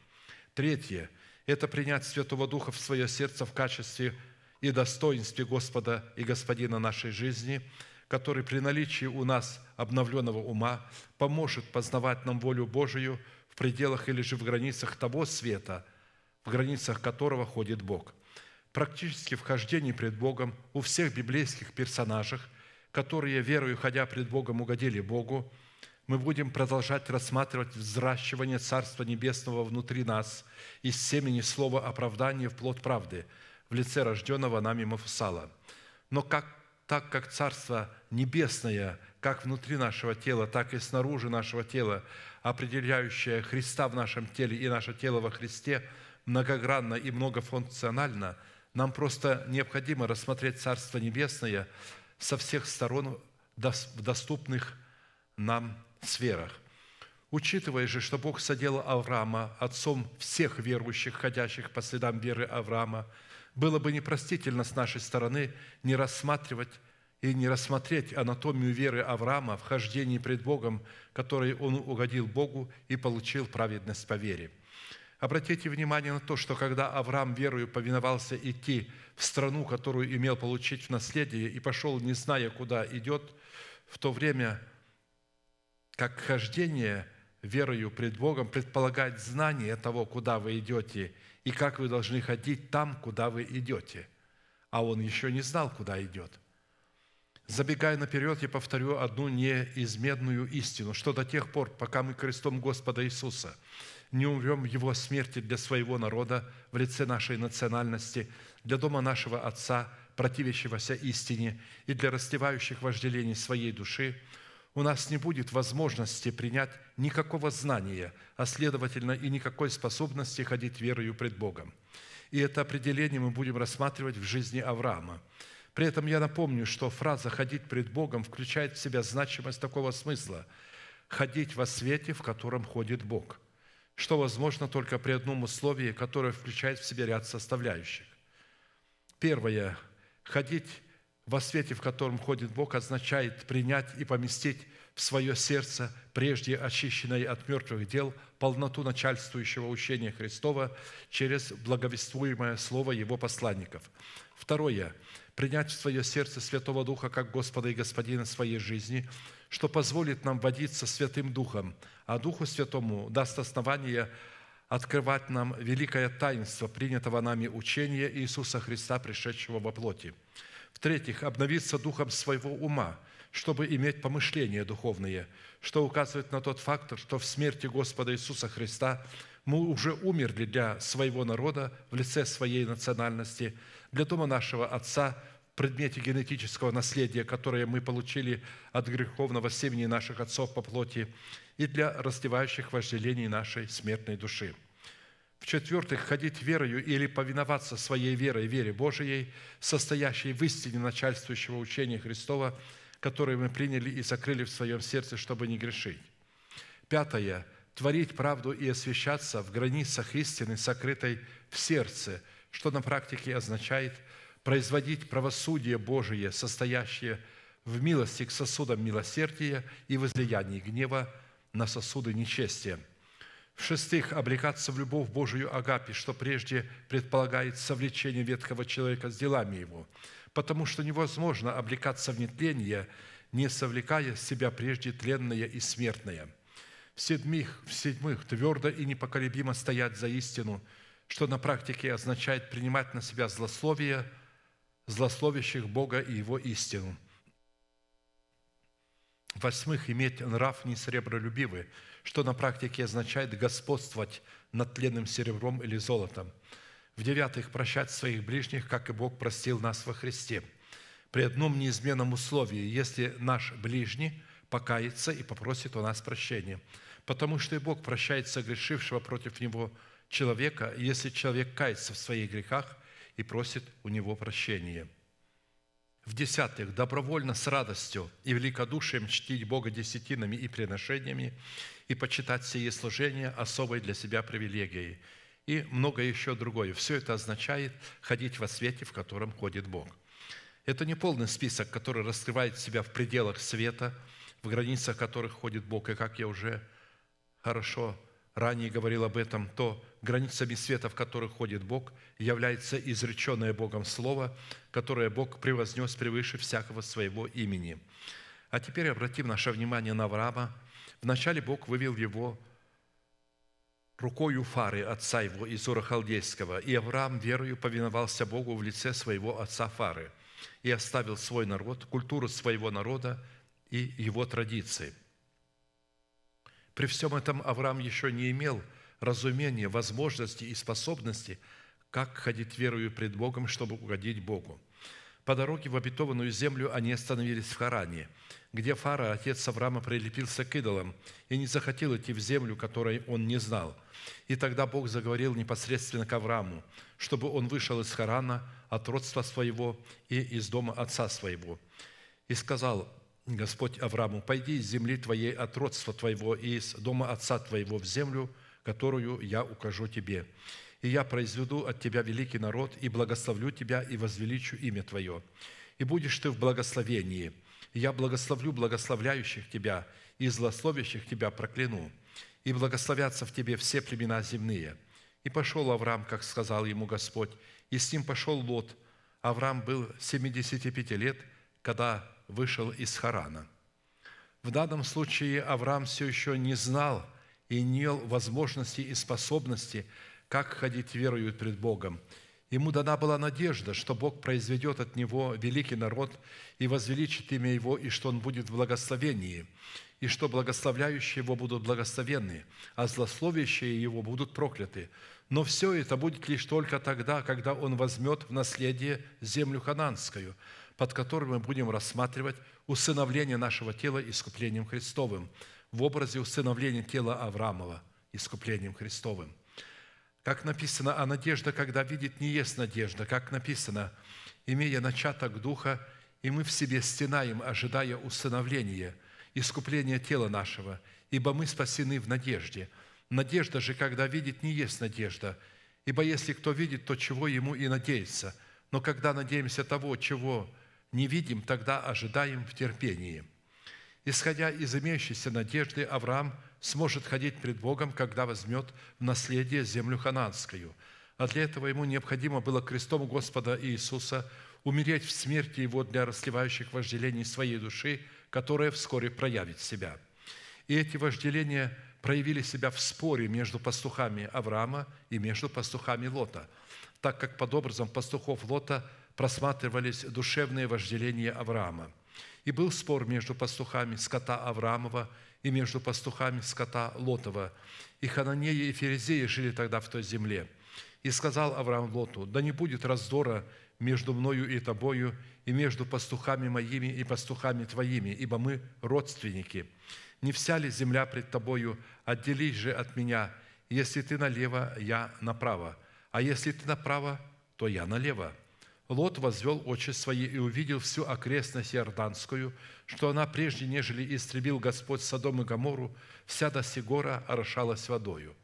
Третье – это принять Святого Духа в свое сердце в качестве и достоинстве Господа и Господина нашей жизни – который при наличии у нас обновленного ума поможет познавать нам волю Божию в пределах или же в границах того света, в границах которого ходит Бог. Практически в хождении пред Богом у всех библейских персонажах, которые, верою ходя пред Богом, угодили Богу, мы будем продолжать рассматривать взращивание Царства Небесного внутри нас из семени слова оправдания в плод правды в лице рожденного нами Мафусала. Но как так как Царство Небесное, как внутри нашего тела, так и снаружи нашего тела, определяющее Христа в нашем теле и наше тело во Христе, многогранно и многофункционально, нам просто необходимо рассмотреть Царство Небесное со всех сторон в доступных нам сферах. Учитывая же, что Бог содел Авраама, отцом всех верующих, ходящих по следам веры Авраама, было бы непростительно с нашей стороны не рассматривать и не рассмотреть анатомию веры Авраама в хождении пред Богом, которой он угодил Богу и получил праведность по вере. Обратите внимание на то, что когда Авраам верою повиновался идти в страну, которую имел получить в наследие, и пошел, не зная, куда идет, в то время как хождение верою пред Богом предполагает знание того, куда вы идете – и как вы должны ходить там, куда вы идете. А он еще не знал, куда идет. Забегая наперед, я повторю одну неизменную истину, что до тех пор, пока мы крестом Господа Иисуса не умрем в Его смерти для своего народа в лице нашей национальности, для дома нашего Отца, противящегося истине и для растевающих вожделений своей души – у нас не будет возможности принять никакого знания, а следовательно и никакой способности ходить верою пред Богом. И это определение мы будем рассматривать в жизни Авраама. При этом я напомню, что фраза «ходить пред Богом» включает в себя значимость такого смысла – ходить во свете, в котором ходит Бог, что возможно только при одном условии, которое включает в себя ряд составляющих. Первое – ходить во свете, в котором ходит Бог, означает принять и поместить в свое сердце, прежде очищенное от мертвых дел, полноту начальствующего учения Христова через благовествуемое слово Его посланников. Второе. Принять в свое сердце Святого Духа как Господа и Господина своей жизни, что позволит нам водиться Святым Духом, а Духу Святому даст основание открывать нам великое таинство принятого нами учения Иисуса Христа, пришедшего во плоти. В-третьих, обновиться духом своего ума, чтобы иметь помышления духовные, что указывает на тот фактор, что в смерти Господа Иисуса Христа мы уже умерли для своего народа в лице своей национальности, для дома нашего Отца предмете генетического наследия, которое мы получили от греховного семени наших отцов по плоти, и для растевающих вожделений нашей смертной души. В-четвертых, ходить верою или повиноваться своей верой, вере Божией, состоящей в истине начальствующего учения Христова, которое мы приняли и закрыли в своем сердце, чтобы не грешить. Пятое – творить правду и освящаться в границах истины, сокрытой в сердце, что на практике означает производить правосудие Божие, состоящее в милости к сосудам милосердия и возлиянии гнева на сосуды нечестия. В-шестых, облекаться в любовь Божию Агапи, что прежде предполагает совлечение ветхого человека с делами его, потому что невозможно облекаться в нетление, не совлекая с себя прежде тленное и смертное. В-седьмых, в-седьмых, твердо и непоколебимо стоять за истину, что на практике означает принимать на себя злословие злословящих Бога и Его истину – Восьмых, иметь нрав не сребролюбивый, что на практике означает господствовать над тленным серебром или золотом. В девятых, прощать своих ближних, как и Бог простил нас во Христе. При одном неизменном условии, если наш ближний покается и попросит у нас прощения. Потому что и Бог прощает согрешившего против него человека, если человек кается в своих грехах и просит у него прощения – в-десятых, добровольно с радостью и великодушием чтить Бога десятинами и приношениями и почитать сие служения особой для себя привилегией и многое еще другое. Все это означает ходить во свете, в котором ходит Бог. Это не полный список, который раскрывает себя в пределах света, в границах которых ходит Бог. И как я уже хорошо ранее говорил об этом, то границами света, в которых ходит Бог, является изреченное Богом Слово, которое Бог превознес превыше всякого своего имени. А теперь обратим наше внимание на Авраама. Вначале Бог вывел его рукою Фары, отца его, из Ура Халдейского, и Авраам верою повиновался Богу в лице своего отца Фары и оставил свой народ, культуру своего народа и его традиции – при всем этом Авраам еще не имел разумения, возможности и способности, как ходить верою пред Богом, чтобы угодить Богу. По дороге в обетованную землю они остановились в Харане, где Фара, отец Авраама, прилепился к идолам и не захотел идти в землю, которой он не знал. И тогда Бог заговорил непосредственно к Аврааму, чтобы он вышел из Харана от родства своего и из дома отца своего. И сказал, Господь Аврааму, «Пойди из земли твоей от родства твоего и из дома отца твоего в землю, которую я укажу тебе. И я произведу от тебя великий народ, и благословлю тебя, и возвеличу имя твое. И будешь ты в благословении. И я благословлю благословляющих тебя, и злословящих тебя прокляну. И благословятся в тебе все племена земные». И пошел Авраам, как сказал ему Господь, и с ним пошел Лот. Авраам был 75 лет, когда вышел из Харана. В данном случае Авраам все еще не знал и имел возможности и способности, как ходить верою пред Богом. Ему дана была надежда, что Бог произведет от него великий народ и возвеличит имя его, и что он будет в благословении, и что благословляющие его будут благословенны, а злословящие его будут прокляты. Но все это будет лишь только тогда, когда он возьмет в наследие землю хананскую – под которым мы будем рассматривать усыновление нашего тела искуплением Христовым в образе усыновления тела Авраамова искуплением Христовым. Как написано, а надежда, когда видит, не есть надежда. Как написано, имея начаток Духа, и мы в себе стенаем, ожидая усыновления, искупления тела нашего, ибо мы спасены в надежде. Надежда же, когда видит, не есть надежда, ибо если кто видит, то чего ему и надеется. Но когда надеемся того, чего не видим, тогда ожидаем в терпении. Исходя из имеющейся надежды, Авраам сможет ходить пред Богом, когда возьмет в наследие землю хананскую. А для этого ему необходимо было крестом Господа Иисуса умереть в смерти Его для расливающих вожделений своей души, которая вскоре проявит себя. И эти вожделения проявили себя в споре между пастухами Авраама и между пастухами Лота, так как под образом пастухов Лота просматривались душевные вожделения Авраама. И был спор между пастухами скота Авраамова и между пастухами скота Лотова. И Хананеи и Ферезеи жили тогда в той земле. И сказал Авраам Лоту, да не будет раздора между мною и тобою, и между пастухами моими и пастухами твоими, ибо мы родственники. Не вся ли земля пред тобою? Отделись же от меня. Если ты налево, я направо. А если ты направо, то я налево. Лот возвел очи свои и увидел всю окрестность Иорданскую, что она прежде, нежели истребил Господь Содом и Гомору, вся до Сигора орошалась водою.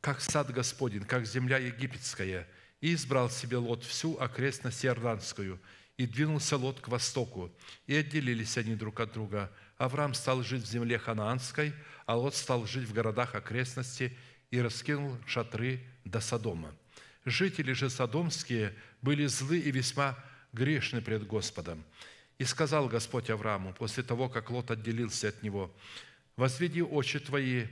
Как сад Господень, как земля египетская, и избрал себе Лот всю окрестность Иорданскую, и двинулся Лот к востоку, и отделились они друг от друга. Авраам стал жить в земле ханаанской, а Лот стал жить в городах окрестности и раскинул шатры до Содома. Жители же содомские были злы и весьма грешны пред Господом. И сказал Господь Аврааму, после того, как Лот отделился от него, «Возведи очи твои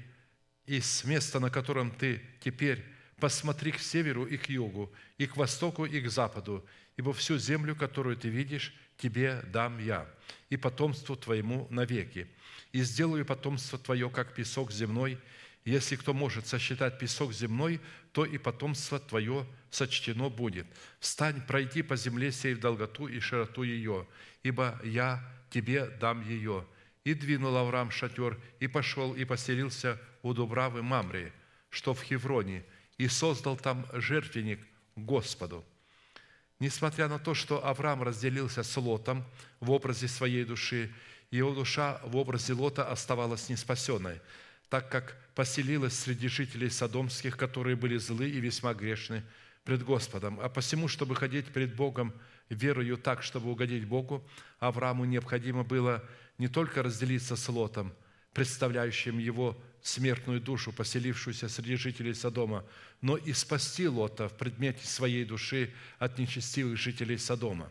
из места, на котором ты теперь, посмотри к северу и к югу, и к востоку, и к западу, ибо всю землю, которую ты видишь, тебе дам я, и потомству твоему навеки. И сделаю потомство твое, как песок земной, если кто может сосчитать песок земной, то и потомство твое сочтено будет. Встань, пройди по земле сей в долготу и широту ее, ибо я тебе дам ее». И двинул Авраам шатер, и пошел, и поселился у Дубравы Мамри, что в Хевроне, и создал там жертвенник Господу. Несмотря на то, что Авраам разделился с Лотом в образе своей души, его душа в образе Лота оставалась неспасенной – так как поселилась среди жителей Содомских, которые были злы и весьма грешны пред Господом. А посему, чтобы ходить пред Богом верою так, чтобы угодить Богу, Аврааму необходимо было не только разделиться с Лотом, представляющим его смертную душу, поселившуюся среди жителей Содома, но и спасти Лота в предмете своей души от нечестивых жителей Содома.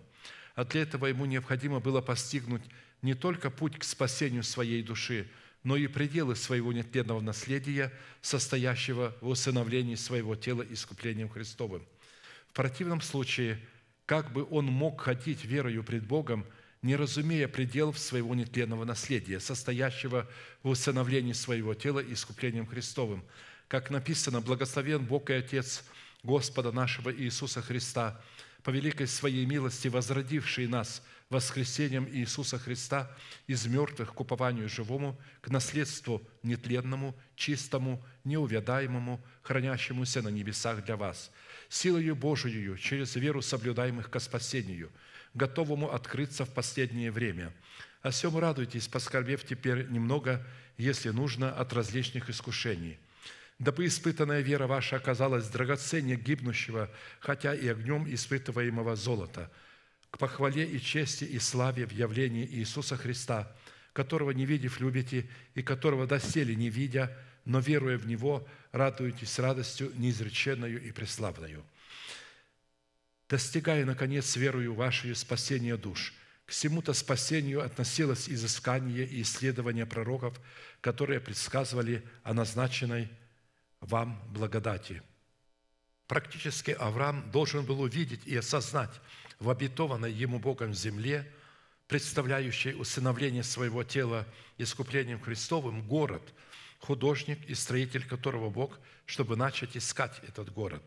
А для этого ему необходимо было постигнуть не только путь к спасению своей души – но и пределы своего нетленного наследия, состоящего в усыновлении своего тела искуплением Христовым. В противном случае, как бы он мог ходить верою пред Богом, не разумея пределов своего нетленного наследия, состоящего в усыновлении своего тела искуплением Христовым. Как написано, «Благословен Бог и Отец Господа нашего Иисуса Христа, по великой Своей милости, возродивший нас воскресением Иисуса Христа из мертвых к упованию живому, к наследству нетленному, чистому, неувядаемому, хранящемуся на небесах для вас, силою Божией через веру соблюдаемых ко спасению, готовому открыться в последнее время. О сем радуйтесь, поскорбев теперь немного, если нужно, от различных искушений – дабы испытанная вера ваша оказалась драгоценнее гибнущего, хотя и огнем испытываемого золота, к похвале и чести и славе в явлении Иисуса Христа, которого не видев любите, и которого доселе не видя, но веруя в Него, радуетесь радостью неизреченную и преславную. Достигая, наконец, верою вашей спасения душ – к всему-то спасению относилось изыскание и исследование пророков, которые предсказывали о назначенной вам благодати». Практически Авраам должен был увидеть и осознать в обетованной ему Богом земле, представляющей усыновление своего тела искуплением Христовым, город, художник и строитель которого Бог, чтобы начать искать этот город.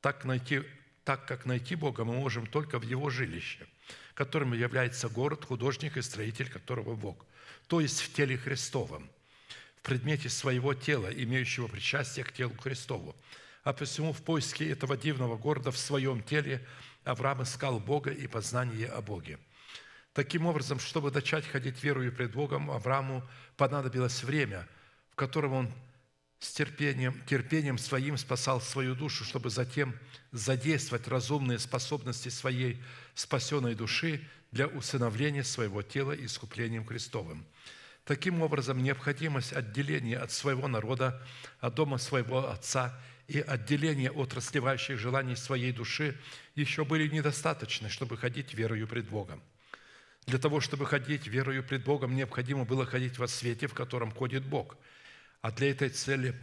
Так, найти, так как найти Бога мы можем только в Его жилище, которым является город, художник и строитель которого Бог, то есть в теле Христовом – предмете своего тела, имеющего причастие к телу Христову. А посему в поиске этого дивного города в своем теле Авраам искал Бога и познание о Боге. Таким образом, чтобы начать ходить верою пред Богом, Аврааму понадобилось время, в котором он с терпением, терпением своим спасал свою душу, чтобы затем задействовать разумные способности своей спасенной души для усыновления своего тела искуплением Христовым. Таким образом, необходимость отделения от своего народа, от дома своего отца и отделение от расливающих желаний своей души еще были недостаточны, чтобы ходить верою пред Богом. Для того, чтобы ходить верою пред Богом, необходимо было ходить во свете, в котором ходит Бог. А для этой цели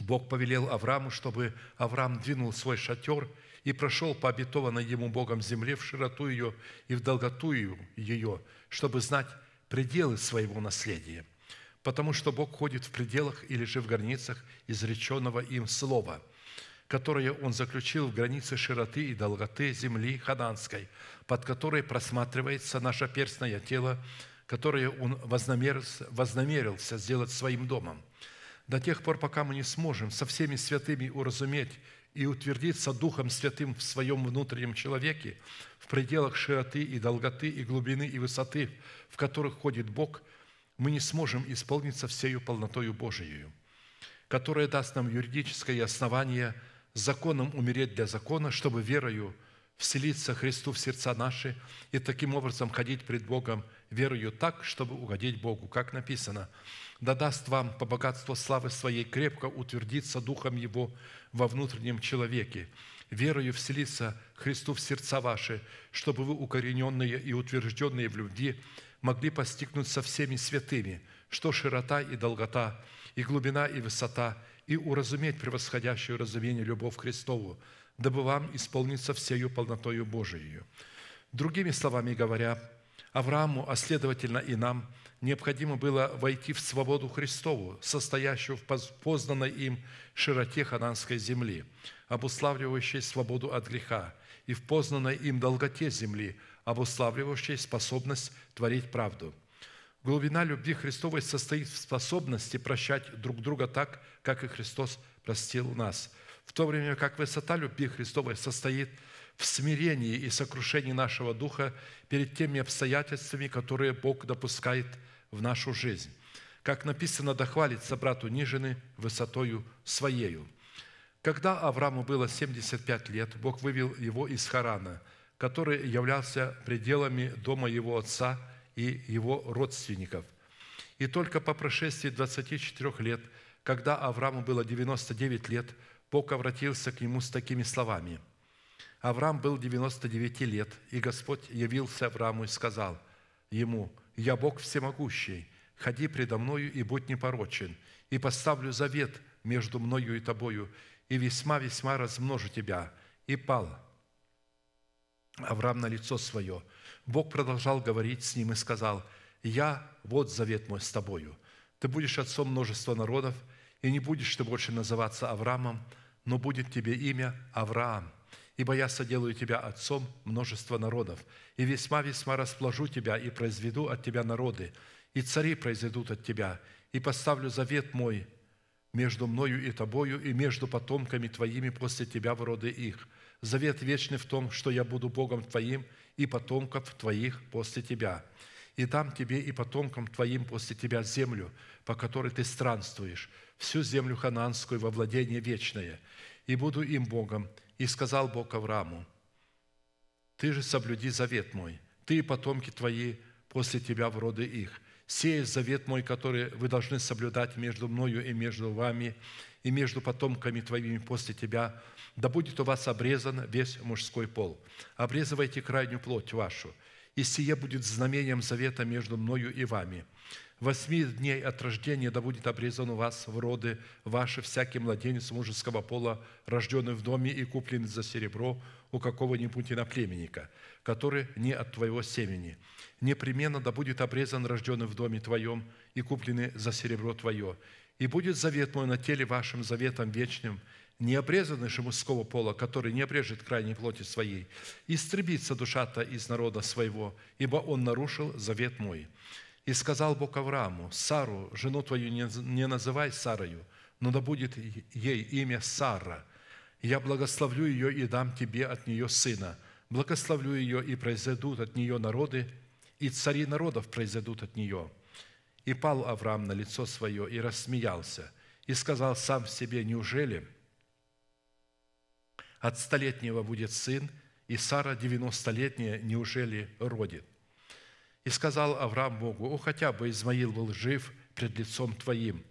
Бог повелел Аврааму, чтобы Авраам двинул свой шатер и прошел по обетованной ему Богом земле в широту ее и в долготу ее, чтобы знать пределы своего наследия. Потому что Бог ходит в пределах или же в границах изреченного им слова, которое Он заключил в границе широты и долготы земли Хаданской, под которой просматривается наше перстное тело, которое Он вознамерился, вознамерился сделать своим домом – до тех пор, пока мы не сможем со всеми святыми уразуметь и утвердиться Духом Святым в своем внутреннем человеке, в пределах широты и долготы и глубины и высоты, в которых ходит Бог, мы не сможем исполниться всею полнотою Божией, которая даст нам юридическое основание законом умереть для закона, чтобы верою вселиться Христу в сердца наши и таким образом ходить пред Богом верою так, чтобы угодить Богу, как написано – да даст вам по богатству славы Своей крепко утвердиться Духом Его во внутреннем человеке, верою вселиться Христу в сердца ваши, чтобы вы, укорененные и утвержденные в любви, могли постигнуть со всеми святыми, что широта и долгота, и глубина и высота, и уразуметь превосходящее разумение любовь Христову, дабы вам исполниться всею полнотою Божией. Другими словами говоря, Аврааму, а следовательно и нам – необходимо было войти в свободу Христову, состоящую в познанной им широте хананской земли, обуславливающей свободу от греха, и в познанной им долготе земли, обуславливающей способность творить правду. Глубина любви Христовой состоит в способности прощать друг друга так, как и Христос простил нас, в то время как высота любви Христовой состоит в смирении и сокрушении нашего духа перед теми обстоятельствами, которые Бог допускает в нашу жизнь. Как написано, да хвалится брат униженный высотою своею. Когда Аврааму было 75 лет, Бог вывел его из Харана, который являлся пределами дома его отца и его родственников. И только по прошествии 24 лет, когда Аврааму было 99 лет, Бог обратился к нему с такими словами. Авраам был 99 лет, и Господь явился Аврааму и сказал ему – я Бог всемогущий, ходи предо мною и будь непорочен, и поставлю завет между мною и тобою, и весьма-весьма размножу тебя». И пал Авраам на лицо свое. Бог продолжал говорить с ним и сказал, «Я, вот завет мой с тобою. Ты будешь отцом множества народов, и не будешь ты больше называться Авраамом, но будет тебе имя Авраам, ибо я соделаю тебя отцом множества народов, и весьма-весьма расположу тебя, и произведу от тебя народы, и цари произойдут от тебя, и поставлю завет мой между мною и тобою, и между потомками твоими после тебя в роды их. Завет вечный в том, что я буду Богом твоим и потомков твоих после тебя. И дам тебе и потомкам твоим после тебя землю, по которой ты странствуешь, всю землю хананскую во владение вечное, и буду им Богом, и сказал Бог Аврааму, «Ты же соблюди завет мой, ты и потомки твои после тебя в роды их. Сей завет мой, который вы должны соблюдать между мною и между вами, и между потомками твоими после тебя, да будет у вас обрезан весь мужской пол. Обрезывайте крайнюю плоть вашу, и сие будет знамением завета между мною и вами. Восьми дней от рождения да будет обрезан у вас в роды ваши всякий младенец мужеского пола, рожденный в доме и купленный за серебро у какого-нибудь иноплеменника, который не от твоего семени. Непременно да будет обрезан рожденный в доме твоем и купленный за серебро твое. И будет завет мой на теле вашим заветом вечным, не обрезанный же мужского пола, который не обрежет крайней плоти своей, истребится душа-то из народа своего, ибо он нарушил завет мой. И сказал Бог Аврааму, Сару, жену твою не называй Сарою, но да будет ей имя Сара. Я благословлю ее и дам тебе от нее сына. Благословлю ее, и произойдут от нее народы, и цари народов произойдут от нее». И пал Авраам на лицо свое и рассмеялся, и сказал сам в себе, «Неужели от столетнего будет сын, и Сара девяностолетняя неужели родит?» И сказал Авраам Богу, «О, хотя бы Измаил был жив пред лицом Твоим».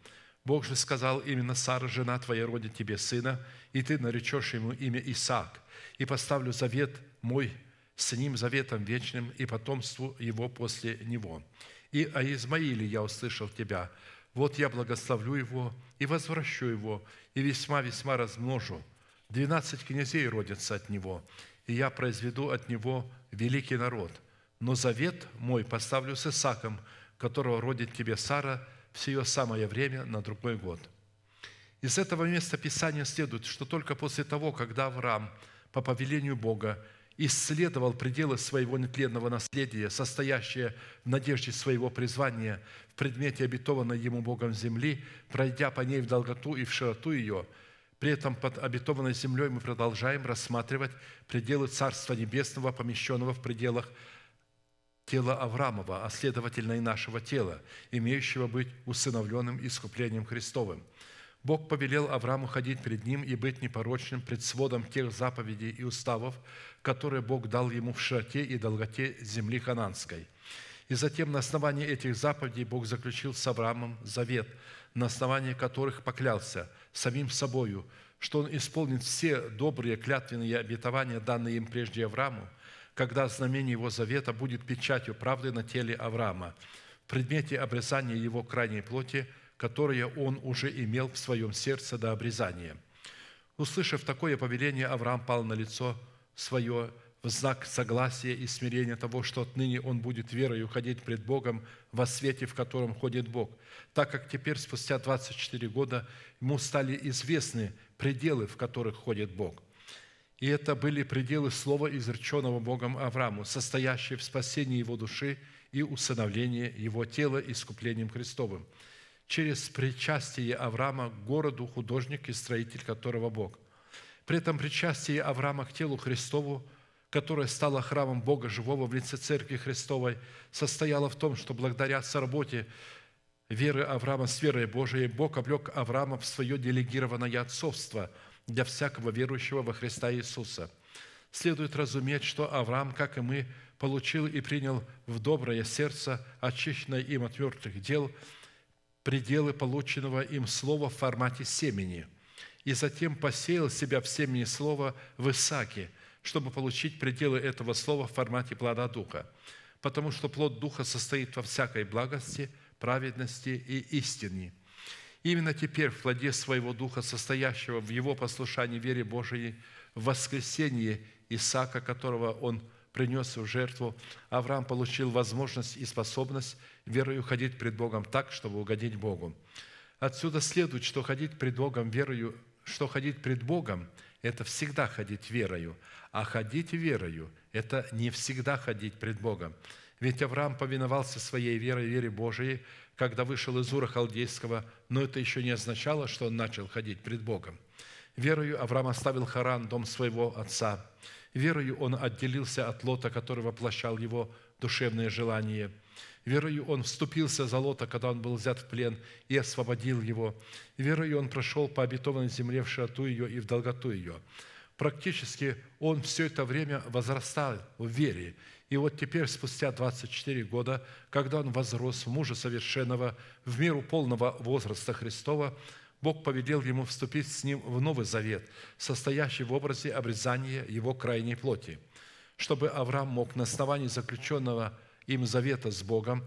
Бог же сказал, «Именно Сара, жена Твоя, родит тебе сына, и ты наречешь ему имя Исаак, и поставлю завет мой с ним заветом вечным и потомству его после него. И о Измаиле я услышал тебя, Вот я благословлю его и возвращу его, и весьма-весьма размножу. Двенадцать князей родятся от него, и я произведу от него великий народ. Но завет мой поставлю с Исаком, которого родит тебе Сара в сие самое время на другой год». Из этого места Писания следует, что только после того, когда Авраам по повелению Бога исследовал пределы своего нетленного наследия, состоящее в надежде своего призвания в предмете обетованной ему Богом земли, пройдя по ней в долготу и в широту ее, при этом под обетованной землей мы продолжаем рассматривать пределы Царства Небесного, помещенного в пределах тела Авраамова, а следовательно и нашего тела, имеющего быть усыновленным искуплением Христовым – Бог повелел Аврааму ходить перед ним и быть непорочным пред сводом тех заповедей и уставов, которые Бог дал ему в широте и долготе земли хананской. И затем на основании этих заповедей Бог заключил с Авраамом завет, на основании которых поклялся самим собою, что он исполнит все добрые клятвенные обетования, данные им прежде Аврааму, когда знамение его завета будет печатью правды на теле Авраама, в предмете обрезания его крайней плоти – которое он уже имел в своем сердце до обрезания. Услышав такое повеление, Авраам пал на лицо свое в знак согласия и смирения того, что отныне он будет верой уходить пред Богом во свете, в котором ходит Бог, так как теперь, спустя 24 года, ему стали известны пределы, в которых ходит Бог. И это были пределы слова, изреченного Богом Аврааму, состоящие в спасении его души и усыновлении его тела искуплением Христовым – через причастие Авраама к городу, художник и строитель которого Бог. При этом причастие Авраама к телу Христову, которое стало храмом Бога живого в лице Церкви Христовой, состояло в том, что благодаря соработе веры Авраама с верой Божией Бог облег Авраама в свое делегированное отцовство для всякого верующего во Христа Иисуса. Следует разуметь, что Авраам, как и мы, получил и принял в доброе сердце, очищенное им от мертвых дел – пределы полученного им слова в формате семени, и затем посеял себя в семени слова в Исааке, чтобы получить пределы этого слова в формате плода Духа, потому что плод Духа состоит во всякой благости, праведности и истине. Именно теперь в плоде своего Духа, состоящего в Его послушании вере Божией, в воскресении Исаака, которого Он – принес в жертву, Авраам получил возможность и способность верою ходить пред Богом так, чтобы угодить Богу. Отсюда следует, что ходить пред Богом верою, что ходить пред Богом – это всегда ходить верою, а ходить верою – это не всегда ходить пред Богом. Ведь Авраам повиновался своей верой, вере Божией, когда вышел из Ура Халдейского, но это еще не означало, что он начал ходить пред Богом. Верою Авраам оставил Харан, дом своего отца, Верою он отделился от Лота, который воплощал его душевные желания. Верою он вступился за Лота, когда он был взят в плен, и освободил его. Верою он прошел по обетованной земле в широту ее и в долготу ее. Практически он все это время возрастал в вере. И вот теперь, спустя 24 года, когда он возрос в мужа совершенного, в меру полного возраста Христова, Бог повелел ему вступить с ним в Новый Завет, состоящий в образе обрезания его крайней плоти, чтобы Авраам мог на основании заключенного им завета с Богом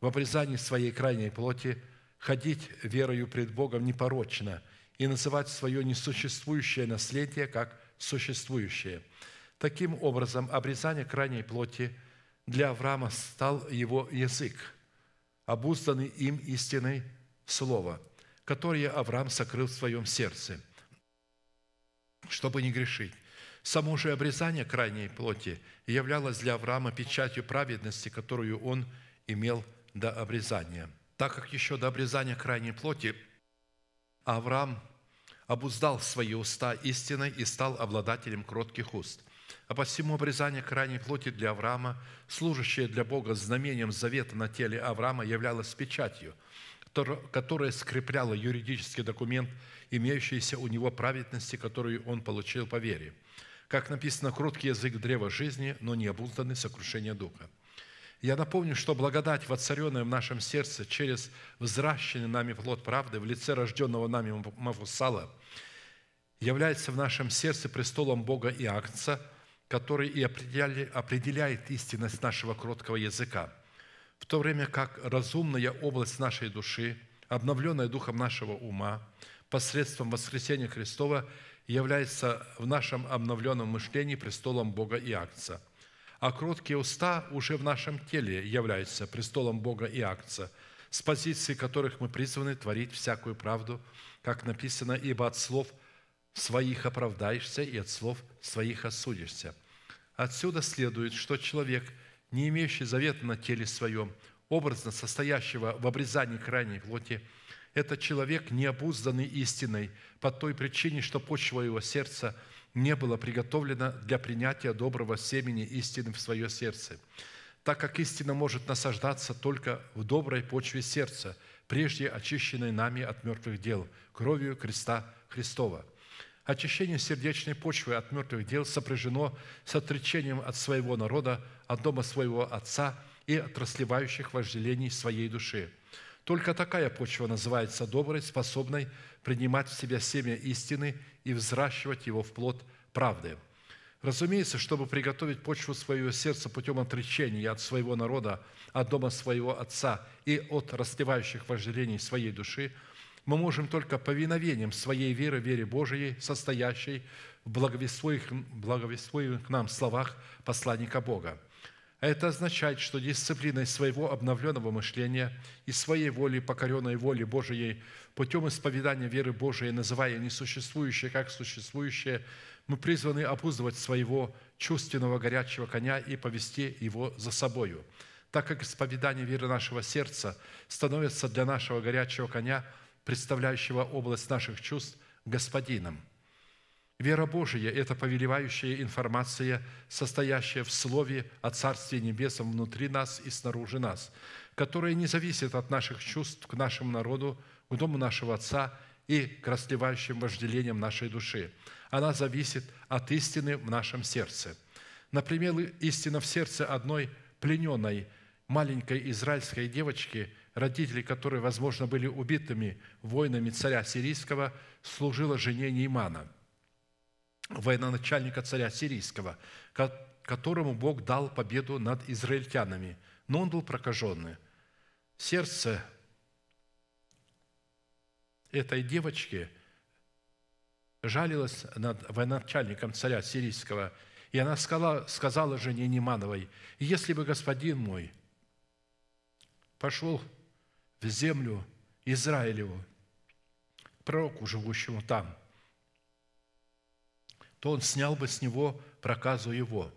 в обрезании своей крайней плоти ходить верою пред Богом непорочно и называть свое несуществующее наследие как существующее. Таким образом, обрезание крайней плоти для Авраама стал его язык, обузданный им истиной слова – которые Авраам сокрыл в своем сердце, чтобы не грешить. Само же обрезание крайней плоти являлось для Авраама печатью праведности, которую он имел до обрезания. Так как еще до обрезания крайней плоти Авраам обуздал свои уста истиной и стал обладателем кротких уст. А посему обрезание крайней плоти для Авраама, служащее для Бога знамением завета на теле Авраама, являлось печатью – которая скрепляла юридический документ, имеющийся у него праведности, которую он получил по вере. Как написано, кроткий язык древа жизни, но не обузданный сокрушение духа. Я напомню, что благодать, воцаренная в нашем сердце через взращенный нами плод правды в лице рожденного нами Мафусала, является в нашем сердце престолом Бога и Агнца, который и определяет истинность нашего кроткого языка – в то время как разумная область нашей души, обновленная духом нашего ума, посредством воскресения Христова, является в нашем обновленном мышлении престолом Бога и акция. А кроткие уста уже в нашем теле являются престолом Бога и акция, с позиции которых мы призваны творить всякую правду, как написано, «Ибо от слов своих оправдаешься, и от слов своих осудишься». Отсюда следует, что человек, не имеющий завета на теле своем, образно состоящего в обрезании крайней плоти, это человек, необузданный истиной, по той причине, что почва его сердца не была приготовлена для принятия доброго семени истины в свое сердце, так как истина может насаждаться только в доброй почве сердца, прежде очищенной нами от мертвых дел, кровью креста Христова – Очищение сердечной почвы от мертвых дел сопряжено с отречением от своего народа, от дома своего отца и от расливающих вожделений своей души. Только такая почва называется доброй, способной принимать в себя семя истины и взращивать его в плод правды. Разумеется, чтобы приготовить почву своего сердца путем отречения от своего народа, от дома своего отца и от расливающих вожделений своей души – мы можем только повиновением своей веры, вере Божией, состоящей в благовествуемых нам словах посланника Бога. Это означает, что дисциплиной своего обновленного мышления и своей воли, покоренной воле Божией, путем исповедания веры Божией, называя несуществующее как существующее, мы призваны опуздывать своего чувственного горячего коня и повести его за собою. Так как исповедание веры нашего сердца становится для нашего горячего коня – представляющего область наших чувств, Господином. Вера Божия – это повелевающая информация, состоящая в Слове о Царстве Небесном внутри нас и снаружи нас, которая не зависит от наших чувств к нашему народу, к дому нашего Отца и к расливающим вожделениям нашей души. Она зависит от истины в нашем сердце. Например, истина в сердце одной плененной маленькой израильской девочки – родители которой, возможно, были убитыми воинами царя сирийского, служила жене Неймана, военачальника царя сирийского, которому Бог дал победу над израильтянами, но он был прокаженный. Сердце этой девочки жалилось над военачальником царя сирийского, и она сказала, сказала жене Немановой, «Если бы господин мой пошел в землю Израилеву, пророку, живущему там, то он снял бы с него проказу его.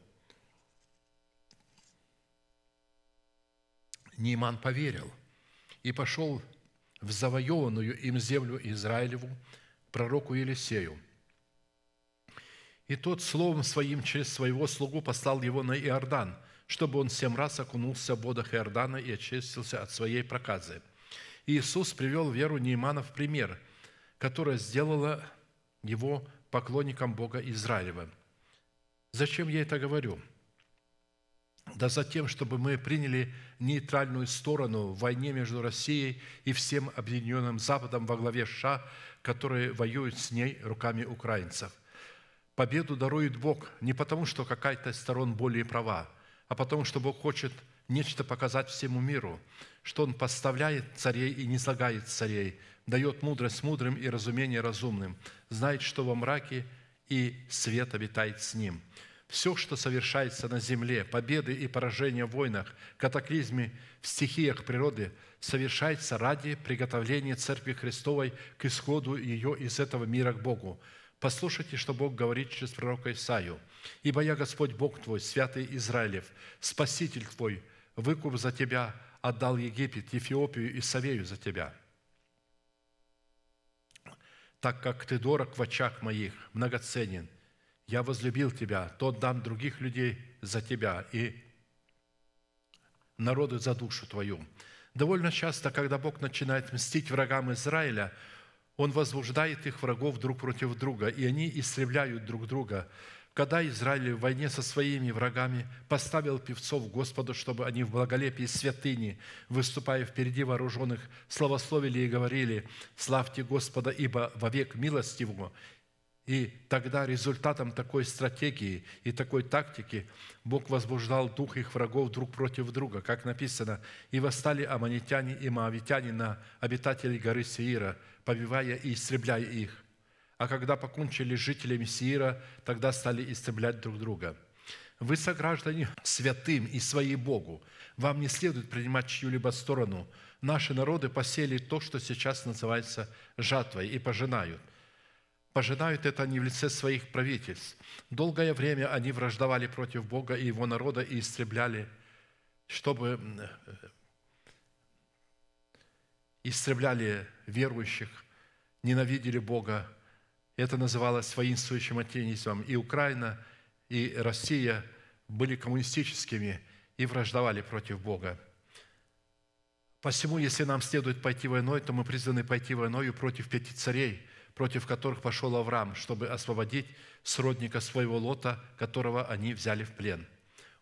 Нейман поверил и пошел в завоеванную им землю Израилеву, пророку Елисею. И тот словом своим через своего слугу послал его на Иордан, чтобы он семь раз окунулся в водах Иордана и очистился от своей проказы – Иисус привел веру Неймана в пример, которая сделала его поклонником Бога Израилева. Зачем я это говорю? Да за тем, чтобы мы приняли нейтральную сторону в войне между Россией и всем объединенным Западом во главе США, которые воюют с ней руками украинцев. Победу дарует Бог не потому, что какая-то из сторон более права, а потому, что Бог хочет – нечто показать всему миру, что Он поставляет царей и не слагает царей, дает мудрость мудрым и разумение разумным, знает, что во мраке и свет обитает с Ним. Все, что совершается на земле, победы и поражения в войнах, катаклизме в стихиях природы, совершается ради приготовления Церкви Христовой к исходу ее из этого мира к Богу. Послушайте, что Бог говорит через пророка Исаию. «Ибо я Господь Бог твой, святый Израилев, Спаситель твой, выкуп за тебя отдал Египет, Ефиопию и Савею за тебя. Так как ты дорог в очах моих, многоценен, я возлюбил тебя, то отдам других людей за тебя и народы за душу твою. Довольно часто, когда Бог начинает мстить врагам Израиля, Он возбуждает их врагов друг против друга, и они истребляют друг друга – когда Израиль в войне со своими врагами поставил певцов Господу, чтобы они в благолепии святыни, выступая впереди вооруженных, славословили и говорили, «Славьте Господа, ибо вовек милость Его, И тогда результатом такой стратегии и такой тактики Бог возбуждал дух их врагов друг против друга, как написано, «И восстали аммонитяне и моавитяне на обитателей горы Сеира, побивая и истребляя их. А когда покончили с жителями Сеира, тогда стали истреблять друг друга». Вы сограждане святым и своей Богу. Вам не следует принимать чью-либо сторону. Наши народы посели то, что сейчас называется жатвой, и пожинают. Пожинают это они в лице своих правительств. Долгое время они враждовали против Бога и Его народа и истребляли, чтобы истребляли верующих, ненавидели Бога. Это называлось воинствующим атеизмом. И Украина, и Россия были коммунистическими и враждовали против Бога. Посему, если нам следует пойти войной, то мы призваны пойти войною против пяти царей – против которых пошел Авраам, чтобы освободить сродника своего Лота, которого они взяли в плен.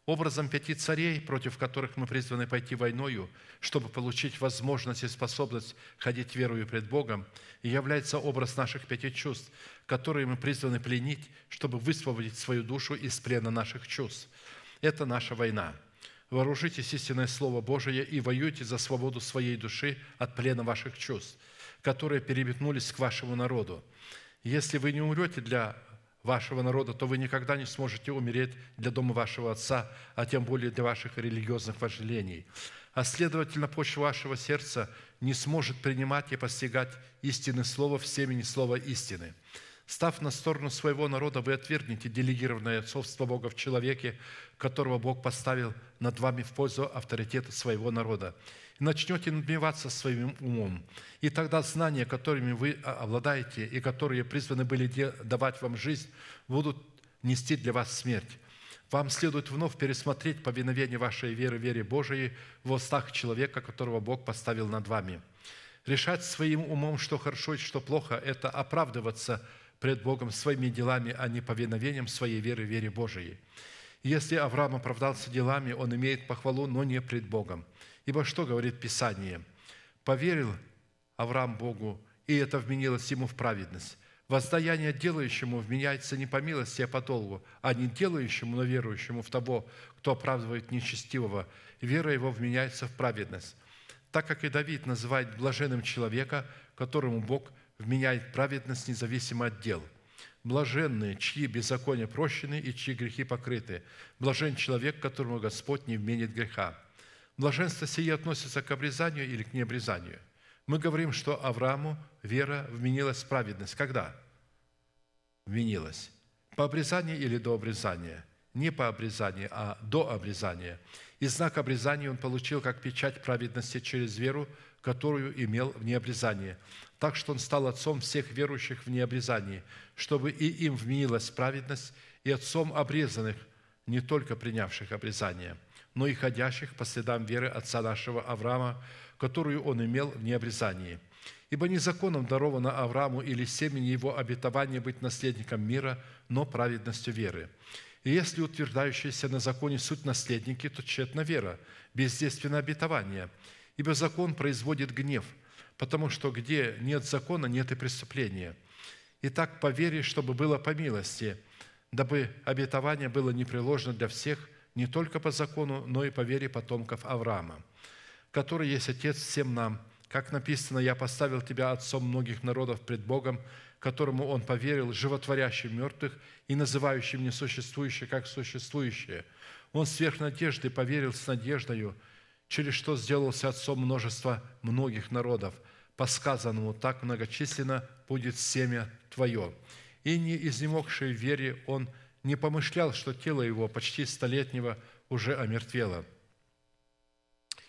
Образом пяти царей, против которых мы призваны пойти войною, чтобы получить возможность и способность ходить верою пред Богом, и является образ наших пяти чувств, которые мы призваны пленить, чтобы высвободить свою душу из плена наших чувств. Это наша война. Вооружитесь истинное Слово Божие и воюйте за свободу своей души от плена ваших чувств – которые переметнулись к вашему народу. Если вы не умрете для вашего народа, то вы никогда не сможете умереть для дома вашего Отца, а тем более для ваших религиозных вожделений. А следовательно, почва вашего сердца не сможет принимать и постигать истины слова в семени слова истины. Став на сторону своего народа, вы отвергнете делегированное отцовство Бога в человеке, которого Бог поставил над вами в пользу авторитета своего народа и начнете надмеваться своим умом. И тогда знания, которыми вы обладаете и которые призваны были давать вам жизнь, будут нести для вас смерть. Вам следует вновь пересмотреть повиновение вашей веры, вере Божией в устах человека, которого Бог поставил над вами. Решать своим умом, что хорошо и что плохо, это оправдываться пред Богом своими делами, а не повиновением своей веры, вере Божией. Если Авраам оправдался делами, он имеет похвалу, но не пред Богом. Ибо что говорит Писание? «Поверил Авраам Богу, и это вменилось ему в праведность. Воздаяние делающему вменяется не по милости, а по долгу, а не делающему, но верующему в того, кто оправдывает нечестивого. Вера его вменяется в праведность. Так как и Давид называет блаженным человека, которому Бог вменяет праведность независимо от дел – Блаженные, чьи беззакония прощены и чьи грехи покрыты. Блажен человек, которому Господь не вменит греха. Блаженство сие относится к обрезанию или к необрезанию. Мы говорим, что Аврааму вера вменилась в праведность. Когда? Вменилась. По обрезанию или до обрезания? Не по обрезанию, а до обрезания. И знак обрезания он получил как печать праведности через веру, которую имел в необрезании. Так что он стал отцом всех верующих в необрезании, чтобы и им вменилась праведность, и отцом обрезанных, не только принявших обрезание, но и ходящих по следам веры отца нашего Авраама, которую он имел в необрезании. Ибо не законом даровано Аврааму или семени его обетование быть наследником мира, но праведностью веры. И если утверждающиеся на законе суть наследники, то тщетна вера, бездейственное обетование – Ибо закон производит гнев, потому что где нет закона, нет и преступления. Итак, по вере, чтобы было по милости, дабы обетование было непреложно для всех, не только по закону, но и по вере потомков Авраама, который есть Отец всем нам, как написано, «Я поставил тебя отцом многих народов пред Богом, которому он поверил, животворящим мертвых и называющим несуществующее как существующее. Он сверх надежды поверил с надеждою, через что сделался отцом множества многих народов, по сказанному так многочисленно будет семя твое. И не изнемогший в вере он не помышлял, что тело его почти столетнего уже омертвело,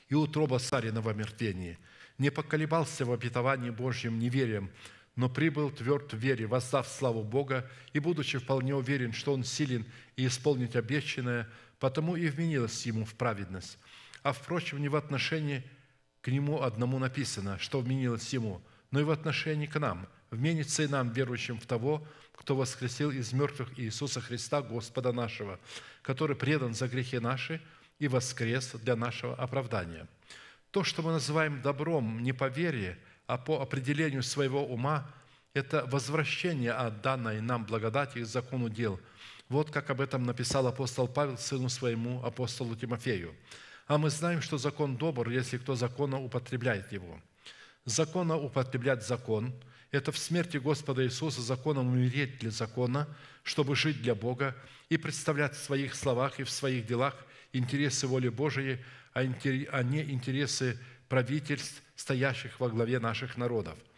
и утроба царина в омертвении. Не поколебался в обетовании Божьим неверием, но прибыл тверд в вере, воздав славу Бога, и, будучи вполне уверен, что Он силен и исполнить обещанное, потому и вменилось Ему в праведность – а, впрочем, не в отношении к Нему одному написано, что вменилось Ему, но и в отношении к нам, вменится и нам, верующим в Того, кто воскресил из мертвых Иисуса Христа, Господа нашего, который предан за грехи наши и воскрес для нашего оправдания. То, что мы называем добром не по вере, а по определению своего ума, – это возвращение от данной нам благодати к закону дел. Вот как об этом написал апостол Павел сыну своему, апостолу Тимофею. «А мы знаем, что закон добр, если кто законно употребляет его». Законно употреблять закон – это в смерти Господа Иисуса законом умереть для закона, чтобы жить для Бога и представлять в своих словах и в своих делах интересы воли Божией, а не интересы правительств, стоящих во главе наших народов –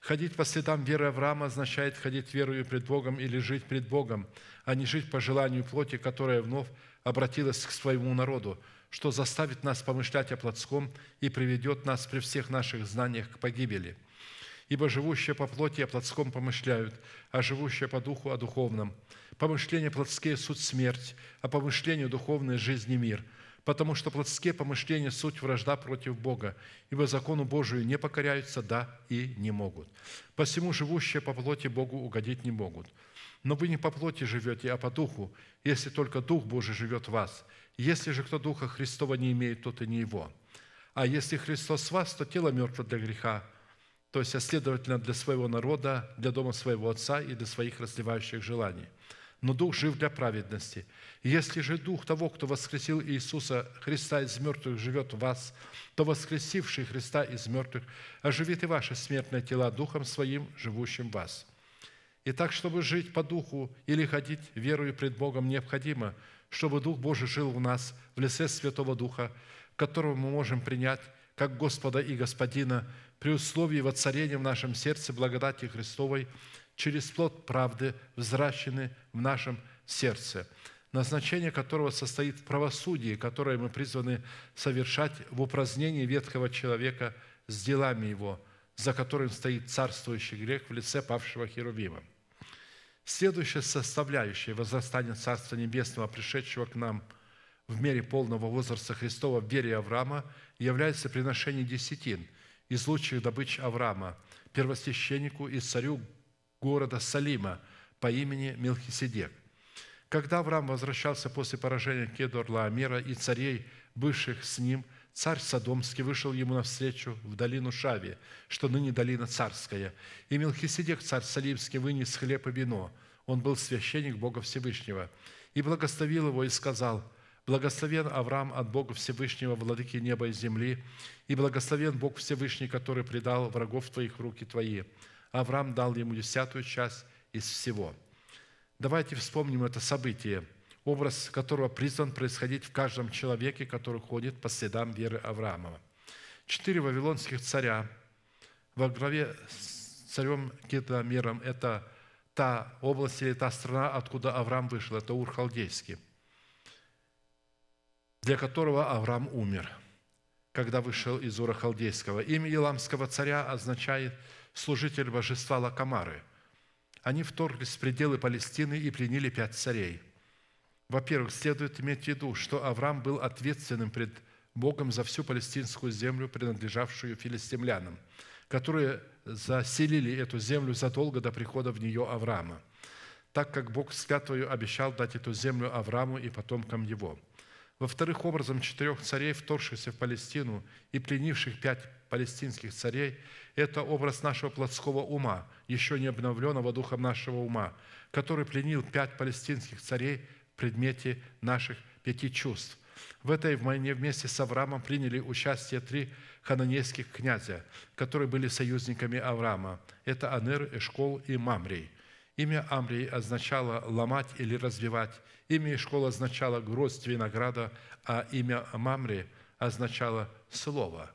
Ходить по следам веры Авраама означает ходить верою пред Богом или жить пред Богом, а не жить по желанию плоти, которая вновь обратилась к своему народу, что заставит нас помышлять о плотском и приведет нас при всех наших знаниях к погибели. Ибо живущие по плоти о плотском помышляют, а живущие по духу о духовном. Помышления плотские – суть смерть, а помышления духовные – жизнь и мир – потому что плотские помышления – суть вражда против Бога, ибо закону Божию не покоряются, да и не могут. Посему живущие по плоти Богу угодить не могут. Но вы не по плоти живете, а по духу, если только Дух Божий живет в вас. Если же кто Духа Христова не имеет, тот и не его. А если Христос в вас, то тело мертво для греха, то есть, а следовательно, для своего народа, для дома своего Отца и для своих разливающих желаний – но Дух жив для праведности. Если же Дух того, кто воскресил Иисуса Христа из мертвых, живет в вас, то воскресивший Христа из мертвых оживит и ваши смертные тела Духом Своим, живущим в вас. Итак, чтобы жить по Духу или ходить верою пред Богом, необходимо, чтобы Дух Божий жил в нас в лице Святого Духа, которого мы можем принять как Господа и Господина при условии воцарения в нашем сердце благодати Христовой – через плод правды, взращены в нашем сердце, назначение которого состоит в правосудии, которое мы призваны совершать в упразднении ветхого человека с делами его, за которым стоит царствующий грех в лице павшего Херувима. Следующая составляющая возрастания Царства Небесного, пришедшего к нам в мере полного возраста Христова в вере Авраама, является приношение десятин из лучших добыч Авраама, первосвященнику и царю города Салима по имени Мелхиседек. Когда Авраам возвращался после поражения Кедор Лаамира и царей, бывших с ним, царь Содомский вышел ему навстречу в долину Шави, что ныне долина царская. И Мелхиседек, царь Салимский, вынес хлеб и вино. Он был священник Бога Всевышнего. И благословил его и сказал, «Благословен Авраам от Бога Всевышнего, владыки неба и земли, и благословен Бог Всевышний, который предал врагов твоих в руки твои. Авраам дал ему десятую часть из всего. Давайте вспомним это событие, образ которого призван происходить в каждом человеке, который ходит по следам веры Авраамова. Четыре вавилонских царя во главе с царем Кедомером – это та область или та страна, откуда Авраам вышел, это Ур-Халдейский, для которого Авраам умер, когда вышел из Ура Халдейского. Имя Иламского царя означает – служитель божества Лакамары. Они вторглись в пределы Палестины и пленили пять царей. Во-первых, следует иметь в виду, что Авраам был ответственным пред Богом за всю палестинскую землю, принадлежавшую филистимлянам, которые заселили эту землю задолго до прихода в нее Авраама, так как Бог с клятвою обещал дать эту землю Аврааму и потомкам его. Во-вторых, образом четырех царей, вторгшихся в Палестину и пленивших пять палестинских царей – это образ нашего плотского ума, еще не обновленного духом нашего ума, который пленил пять палестинских царей предмете наших пяти чувств. В этой войне вместе с Авраамом приняли участие три хананейских князя, которые были союзниками Авраама. Это Анер, Эшкол и Мамрий. Имя Амрий означало «ломать» или «развивать». Имя Эшкол означало «гроздь винограда», а имя Мамри означало «слово».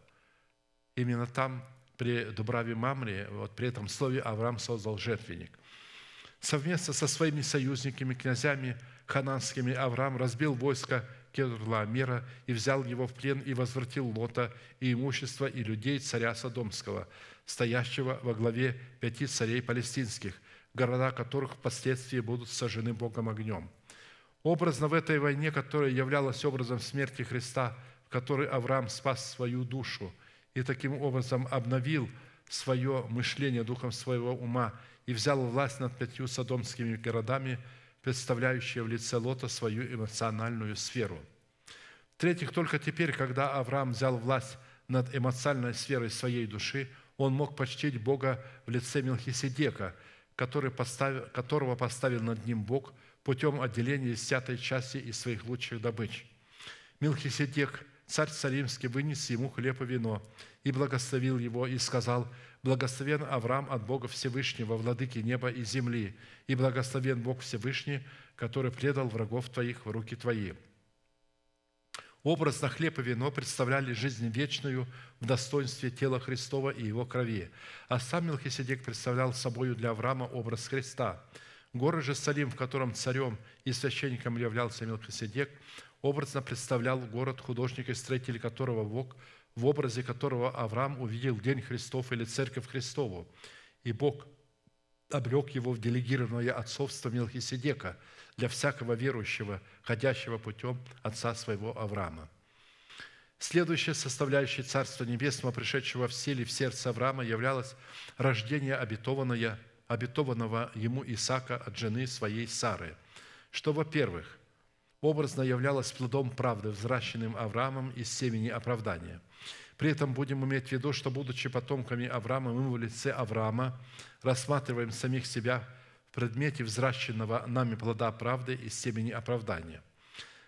Именно там, при Дубраве Мамре, вот при этом слове Авраам создал жертвенник. Совместно со своими союзниками, князями хананскими, Авраам разбил войско Кедрлаамера и взял его в плен и возвратил Лота и имущество и людей царя Содомского, стоящего во главе пяти царей палестинских, города которых впоследствии будут сожжены Богом огнем. Образно в этой войне, которая являлась образом смерти Христа, в которой Авраам спас свою душу – и таким образом обновил свое мышление духом своего ума и взял власть над пятью содомскими городами, представляющие в лице Лота свою эмоциональную сферу. В-третьих, только теперь, когда Авраам взял власть над эмоциональной сферой своей души, он мог почтить Бога в лице Мелхиседека, который поставил, которого поставил над ним Бог путем отделения десятой части из своих лучших добыч. Мелхиседек, царь Салимский, вынес ему хлеб и вино, и благословил его, и сказал, «Благословен Авраам от Бога Всевышнего, владыки неба и земли, и благословен Бог Всевышний, который предал врагов твоих в руки твои». Образно хлеб и вино представляли жизнь вечную в достоинстве тела Христова и Его крови. А сам Мелхиседек представлял собою для Авраама образ Христа. Город же Салим, в котором царем и священником являлся Мелхиседек, образно представлял город, художник и строитель которого Бог, в образе которого Авраам увидел День Христов или Церковь Христову. И Бог облег его в делегированное отцовство Мелхиседека – для всякого верующего, ходящего путем отца своего Авраама. Следующая составляющая Царства Небесного, пришедшего в силе в сердце Авраама, являлось рождение обетованное, обетованного ему Исаака от жены своей Сары, что, во-первых, образно являлось плодом правды, взращенным Авраамом из семени оправдания. При этом будем иметь в виду, что, будучи потомками Авраама, мы в лице Авраама рассматриваем самих себя – предмете взращенного нами плода правды из семени оправдания.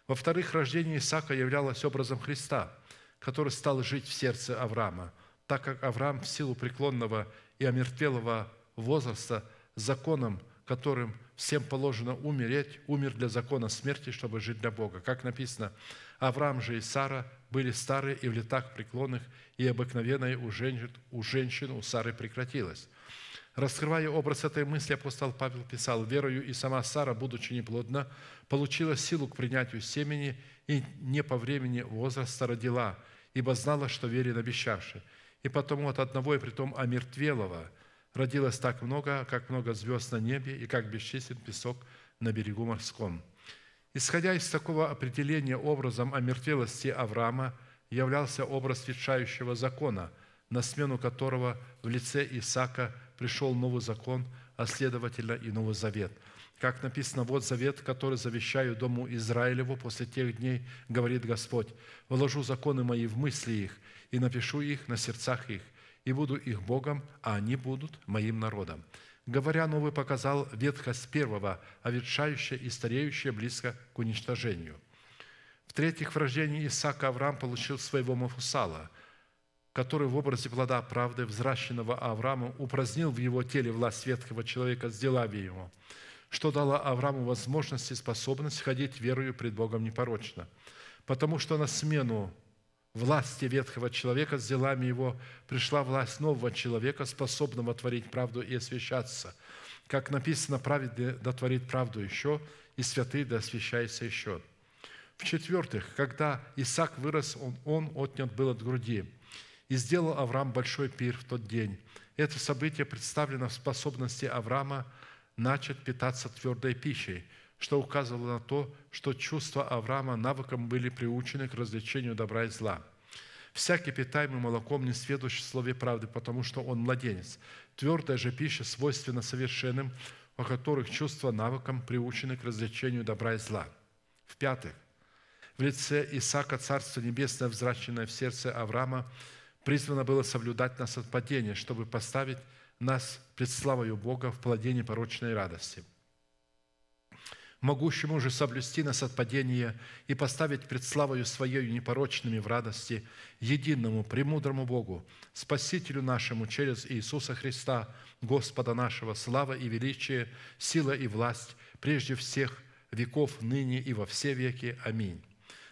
Во-вторых, рождение Исаака являлось образом Христа, который стал жить в сердце Авраама, так как Авраам в силу преклонного и омертвелого возраста законом, которым всем положено умереть, умер для закона смерти, чтобы жить для Бога. Как написано, Авраам же и Сара были старые и в летах преклонных, и обыкновенное у женщин, у женщин у Сары прекратилось. Раскрывая образ этой мысли, апостол Павел писал, «Верою и сама Сара, будучи неплодна, получила силу к принятию семени и не по времени возраста родила, ибо знала, что верен обещавший. И потому от одного и притом омертвелого родилось так много, как много звезд на небе и как бесчислен песок на берегу морском». Исходя из такого определения образом омертвелости Авраама являлся образ ветшающего закона, на смену которого в лице Исаака – пришел новый закон, а следовательно и Новый Завет. Как написано, вот завет, который завещаю Дому Израилеву после тех дней, говорит Господь, вложу законы мои в мысли их и напишу их на сердцах их, и буду их Богом, а они будут моим народом. Говоря, Новый показал ветхость первого, а ветшающее и стареющее близко к уничтожению. В-третьих, в рождении Исаака Авраам получил своего Мафусала – который в образе плода правды, взращенного Авраамом, упразднил в его теле власть ветхого человека, сделав его, что дало Аврааму возможность и способность ходить верою пред Богом непорочно. Потому что на смену власти ветхого человека с делами его пришла власть нового человека, способного творить правду и освящаться. Как написано, праведный дотворит правду еще, и святый да освящается еще. В-четвертых, когда Исаак вырос, он, он отнят был от груди – и сделал Авраам большой пир в тот день. Это событие представлено в способности Авраама начать питаться твердой пищей, что указывало на то, что чувства Авраама навыком были приучены к развлечению добра и зла. Всякий питаемый молоком не сведущ в слове правды, потому что он младенец. Твердая же пища свойственна совершенным, у которых чувства навыком приучены к развлечению добра и зла. В-пятых, в лице Исаака Царство Небесное, взращенное в сердце Авраама, призвано было соблюдать нас от падения, чтобы поставить нас пред славою Бога в плоде непорочной радости. Могущему же соблюсти нас от падения и поставить пред славою Своею непорочными в радости единому, премудрому Богу, Спасителю нашему через Иисуса Христа, Господа нашего, слава и величие, сила и власть, прежде всех веков, ныне и во все веки. Аминь.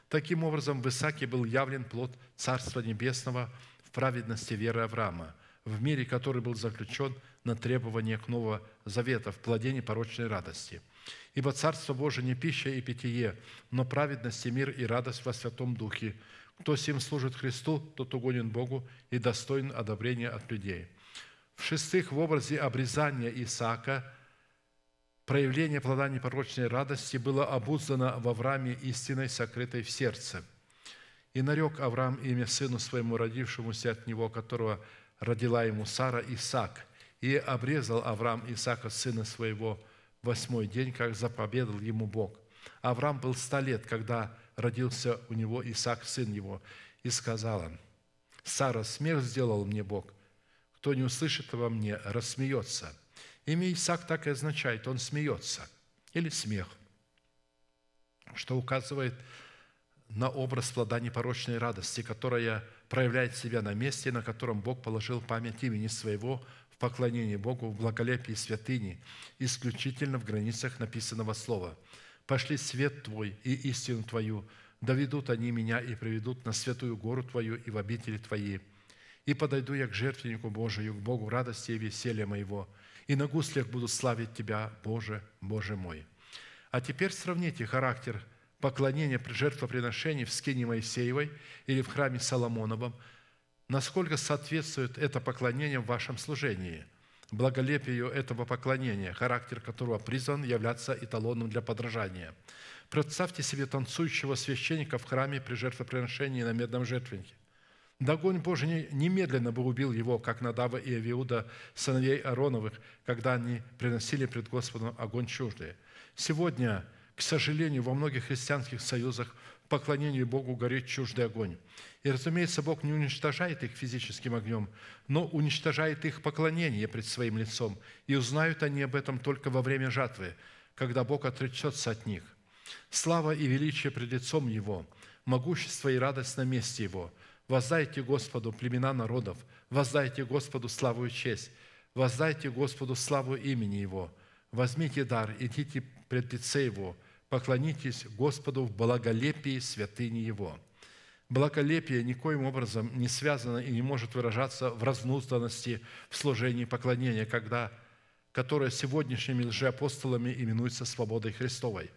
Таким образом, в Исааке был явлен плод Царства Небесного – праведности веры Авраама, в мире, который был заключен на требования к Нового Завета в плоде непорочной радости. Ибо Царство Божие не пища и питье, но праведность и мир и радость во Святом Духе. Кто сим служит Христу, тот угоден Богу и достоин одобрения от людей». В-шестых, в образе обрезания Исаака проявление плода непорочной радости было обуздано в Аврааме истиной, сокрытой в сердце – и нарек Авраам имя сыну своему, родившемуся от него, которого родила ему Сара, Исаак. И обрезал Авраам Исаака, сына своего, восьмой день, как заповедал ему Бог. Авраам был ста лет, когда родился у него Исаак, сын его, и сказал он, «Сара, смех сделал мне Бог. кто не услышит во мне, рассмеется». Имя Исаак так и означает, он смеется, или смех, что указывает на образ плода непорочной радости, которая проявляет себя на месте, на котором Бог положил память имени Своего поклонении Богу, в благолепии святыни, исключительно в границах написанного слова. «Пошли свет Твой и истину Твою, доведут они меня и приведут на святую гору Твою и в обители Твои. И подойду я к жертвеннику Божию, к Богу радости и веселья моего, и на гуслях буду славить Тебя, Боже, Боже мой». А теперь сравните характер поклонения при жертвоприношении в скине Моисеевой или в храме Соломоновом, насколько соответствует это поклонение в вашем служении, благолепию этого поклонения, характер которого призван являться эталоном для подражания. Представьте себе танцующего священника в храме при жертвоприношении на медном жертвеннике. Да огонь Божий немедленно бы убил его, как Надава и Авиуда, сыновей Ароновых, когда они приносили пред Господом огонь чуждый. Сегодня – к сожалению, во многих христианских союзах поклонению Богу горит чуждый огонь. И, разумеется, Бог не уничтожает их физическим огнем, но уничтожает их поклонение пред своим лицом. И узнают они об этом только во время жатвы, когда Бог отречется от них. Слава и величие пред лицом Его, могущество и радость на месте Его. Воздайте Господу племена народов, воздайте Господу славу и честь, воздайте Господу славу имени Его. Возьмите дар, идите пред лице Его, поклонитесь Господу в благолепии святыни Его». Благолепие никоим образом не связано и не может выражаться в разнузданности в служении поклонения, когда, которое сегодняшними лжеапостолами именуется свободой Христовой.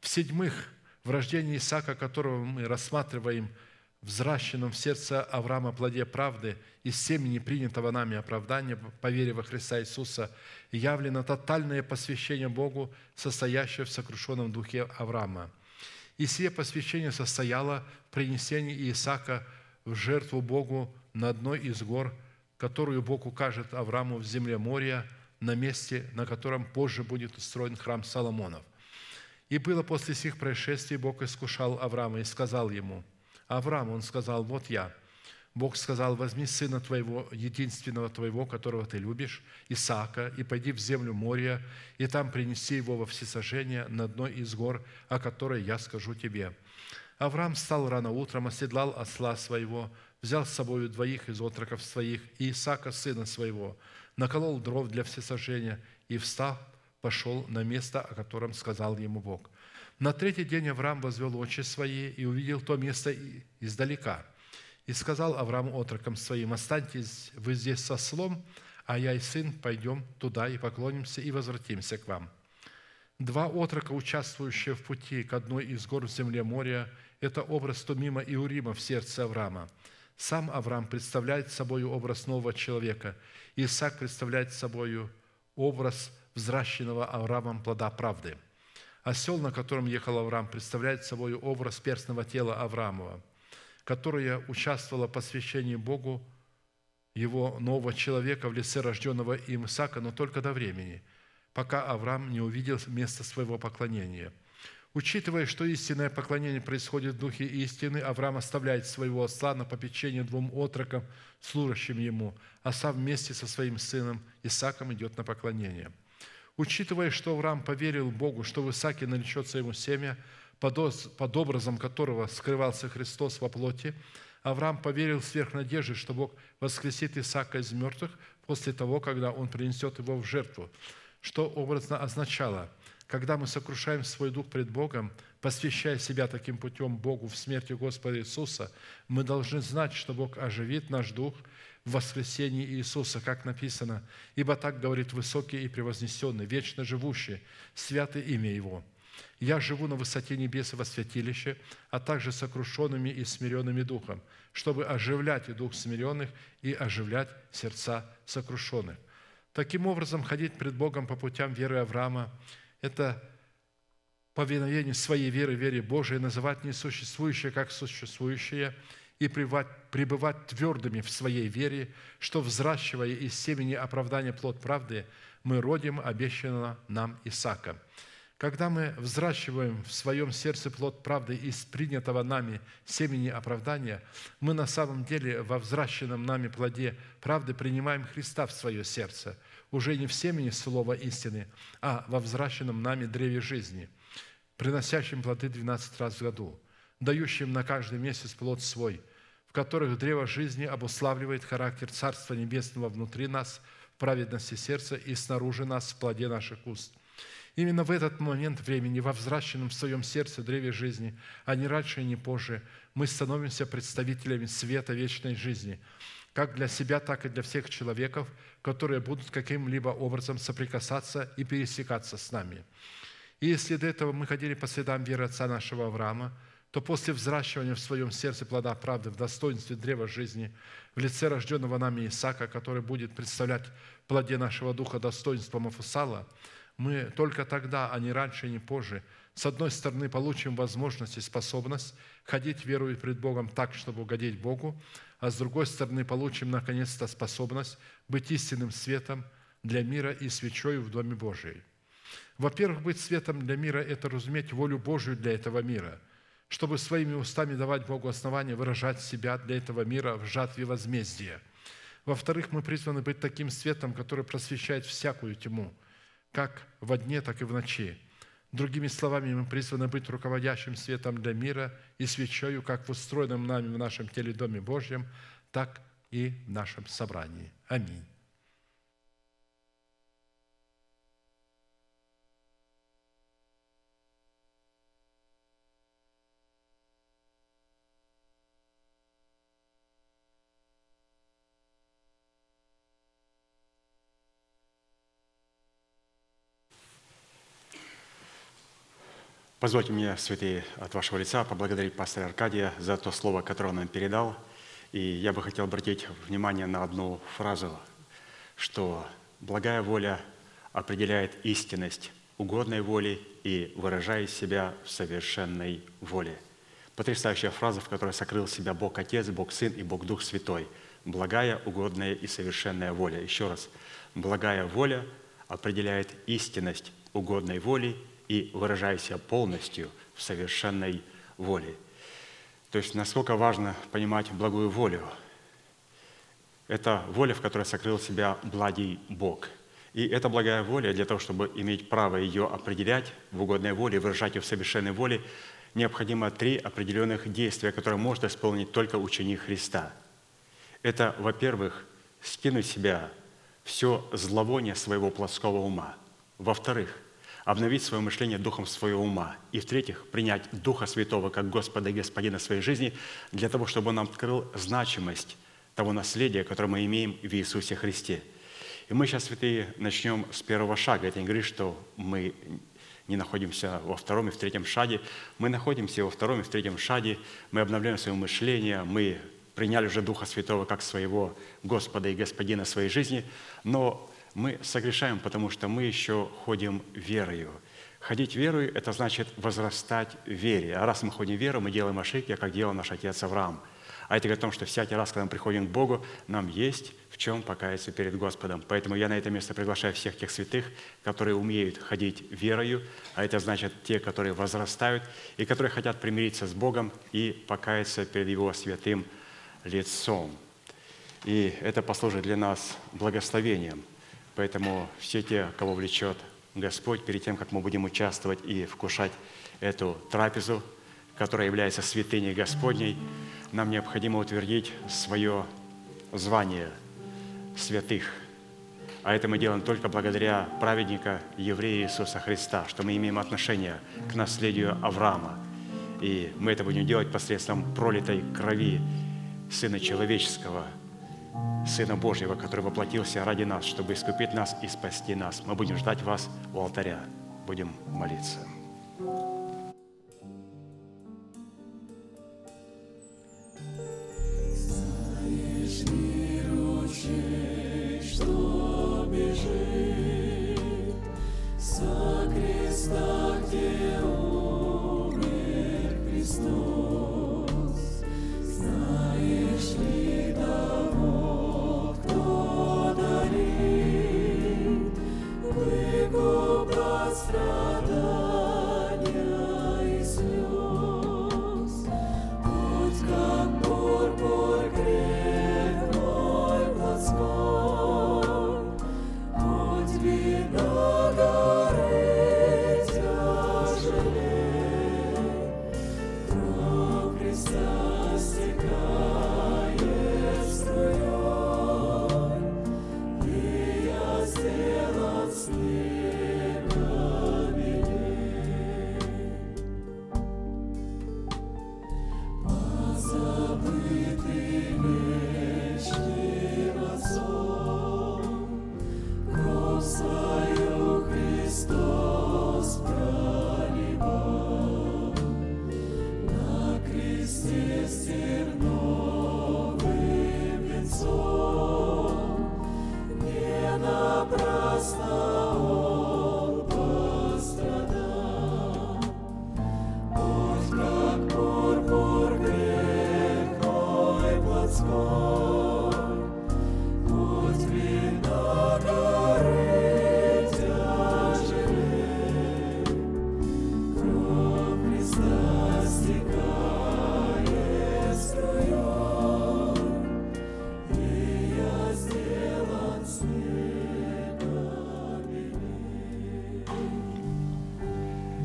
В-седьмых, в рождении Исаака, которого мы рассматриваем – взращенном в сердце Авраама плоде правды из семени принятого нами оправдания по вере во Христа Иисуса явлено тотальное посвящение Богу, состоящее в сокрушенном духе Авраама. И сие посвящение состояло в принесении Исаака в жертву Богу на одной из гор, которую Бог укажет Аврааму в земле моря, на месте, на котором позже будет устроен храм Соломонов. И было после сих происшествий Бог искушал Авраама и сказал ему – Авраам, он сказал, вот я. Бог сказал, возьми сына твоего, единственного твоего, которого ты любишь, Исаака, и пойди в землю моря, и там принеси его во всесожжение на одной из гор, о которой я скажу тебе». Авраам встал рано утром, оседлал осла своего, взял с собой двоих из отроков своих и Исаака, сына своего, наколол дров для всесожжения и, встав, пошел на место, о котором сказал ему Бог. На третий день Авраам возвел очи свои и увидел то место издалека. И сказал Авраам отрокам своим, «Останьтесь вы здесь со слом, а я и сын пойдем туда и поклонимся и возвратимся к вам». Два отрока, участвующие в пути к одной из гор в земле моря, это образ Тумима и Урима в сердце Авраама. Сам Авраам представляет собой образ нового человека. Исаак представляет собой образ взращенного Авраамом плода правды – Осел, на котором ехал Авраам, представляет собой образ перстного тела Авраамова, которое участвовало в посвящении Богу его нового человека в лице рожденного им Исаака, но только до времени, пока Авраам не увидел место своего поклонения. Учитывая, что истинное поклонение происходит в духе истины, Авраам оставляет своего осла на попечение двум отрокам, служащим ему, а сам вместе со своим сыном Исааком идет на поклонение – Учитывая, что Авраам поверил Богу, что в Исааке наречется ему семя, под образом которого скрывался Христос во плоти, Авраам поверил сверх надежды, что Бог воскресит Исаака из мертвых после того, когда он принесет его в жертву, что образно означало, когда мы сокрушаем свой дух пред Богом, посвящая себя таким путем Богу в смерти Господа Иисуса, мы должны знать, что Бог оживит наш дух – в воскресении Иисуса, как написано, «Ибо так говорит высокий и превознесенный, вечно живущий, святое имя Его. Я живу на высоте небес во святилище, а также сокрушенными и смиренными духом, чтобы оживлять и дух смиренных и оживлять сердца сокрушенных». Таким образом, ходить пред Богом по путям веры Авраама – это повиновение своей веры, вере Божией, называть несуществующее как существующее – и пребывать твердыми в своей вере, что, взращивая из семени оправдания плод правды, мы родим обещанного нам Исаака. Когда мы взращиваем в своем сердце плод правды из принятого нами семени оправдания, мы на самом деле во взращенном нами плоде правды принимаем Христа в свое сердце, уже не в семени слова истины, а во взращенном нами древе жизни, приносящем плоды 12 раз в году, дающим на каждый месяц плод свой, в которых древо жизни обуславливает характер Царства Небесного внутри нас в праведности сердца и снаружи нас в плоде наших уст – Именно в этот момент времени, во взращенном в своем сердце древе жизни, а не раньше и не позже, мы становимся представителями света вечной жизни, как для себя, так и для всех человеков, которые будут каким-либо образом соприкасаться и пересекаться с нами. И если до этого мы ходили по следам веры отца нашего Авраама, то после взращивания в своем сердце плода правды в достоинстве древа жизни, в лице рожденного нами Исаака, который будет представлять плоде нашего духа достоинство Мафусала – мы только тогда, а не раньше и не позже, с одной стороны, получим возможность и способность ходить верою пред Богом так, чтобы угодить Богу, а с другой стороны, получим наконец-то способность быть истинным светом для мира и свечой в Доме Божией. Во-первых, быть светом для мира – это разуметь волю Божию для этого мира, чтобы своими устами давать Богу основание выражать себя для этого мира в жатве возмездия. Во-вторых, мы призваны быть таким светом, который просвещает всякую тьму – как во дне, так и в ночи. Другими словами, мы призваны быть руководящим светом для мира и свечою как в устроенном нами в нашем теле Доме Божьем, так и в нашем собрании. Аминь. Позвольте мне, святые, от вашего лица поблагодарить пастора Аркадия за то слово, которое он нам передал. И я бы хотел обратить внимание на одну фразу, что благая воля определяет истинность угодной воли и выражает себя в совершенной воле. Потрясающая фраза, в которой сокрыл себя Бог Отец, Бог Сын и Бог Дух Святой. Благая, угодная и совершенная воля. Еще раз. Благая воля определяет истинность угодной воли и выражая себя полностью в совершенной воле. То есть насколько важно понимать благую волю. Это воля, в которой сокрыл себя благий Бог. И эта благая воля, для того, чтобы иметь право ее определять в угодной воле, выражать ее в совершенной воле, необходимо три определенных действия, которые может исполнить только ученик Христа. Это, во-первых, скинуть себя все зловоние своего плоского ума. Во-вторых – обновить свое мышление духом своего ума. И в-третьих, принять Духа Святого как Господа и Господина своей жизни для того, чтобы Он открыл значимость того наследия, которое мы имеем в Иисусе Христе. И мы сейчас, святые, начнем с первого шага. Это не говорит, что мы не находимся во втором и в третьем шаге. Мы находимся во втором и в третьем шаге. Мы обновляем свое мышление, мы приняли уже Духа Святого как своего Господа и Господина своей жизни. Но мы согрешаем, потому что мы еще ходим верою. Ходить верою – это значит возрастать в вере. А раз мы ходим в веру, мы делаем ошибки, как делал наш отец Авраам. А это говорит о том, что всякий раз, когда мы приходим к Богу, нам есть в чем покаяться перед Господом. Поэтому я на это место приглашаю всех тех святых, которые умеют ходить верою, а это значит те, которые возрастают и которые хотят примириться с Богом и покаяться перед Его святым лицом. И это послужит для нас благословением – Поэтому все те, кого влечет Господь, перед тем, как мы будем участвовать и вкушать эту трапезу, которая является святыней Господней, нам необходимо утвердить свое звание святых. А это мы делаем только благодаря праведника еврея Иисуса Христа, что мы имеем отношение к наследию Авраама. И мы это будем делать посредством пролитой крови Сына Человеческого – Сына Божьего, который воплотился ради нас, чтобы искупить нас и спасти нас. Мы будем ждать вас у алтаря. Будем молиться. Страдать.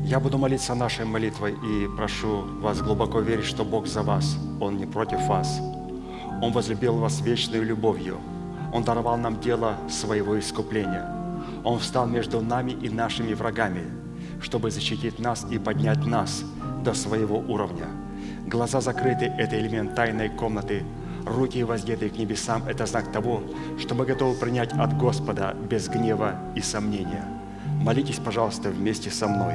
Я буду молиться нашей молитвой и прошу вас глубоко верить, что Бог за вас, Он не против вас. Он возлюбил вас вечной любовью. Он даровал нам дело своего искупления. Он встал между нами и нашими врагами, чтобы защитить нас и поднять нас до своего уровня. Глаза закрыты – это элемент тайной комнаты. Руки воздетые к небесам – это знак того, что мы готовы принять от Господа без гнева и сомнения. Молитесь, пожалуйста, вместе со мной.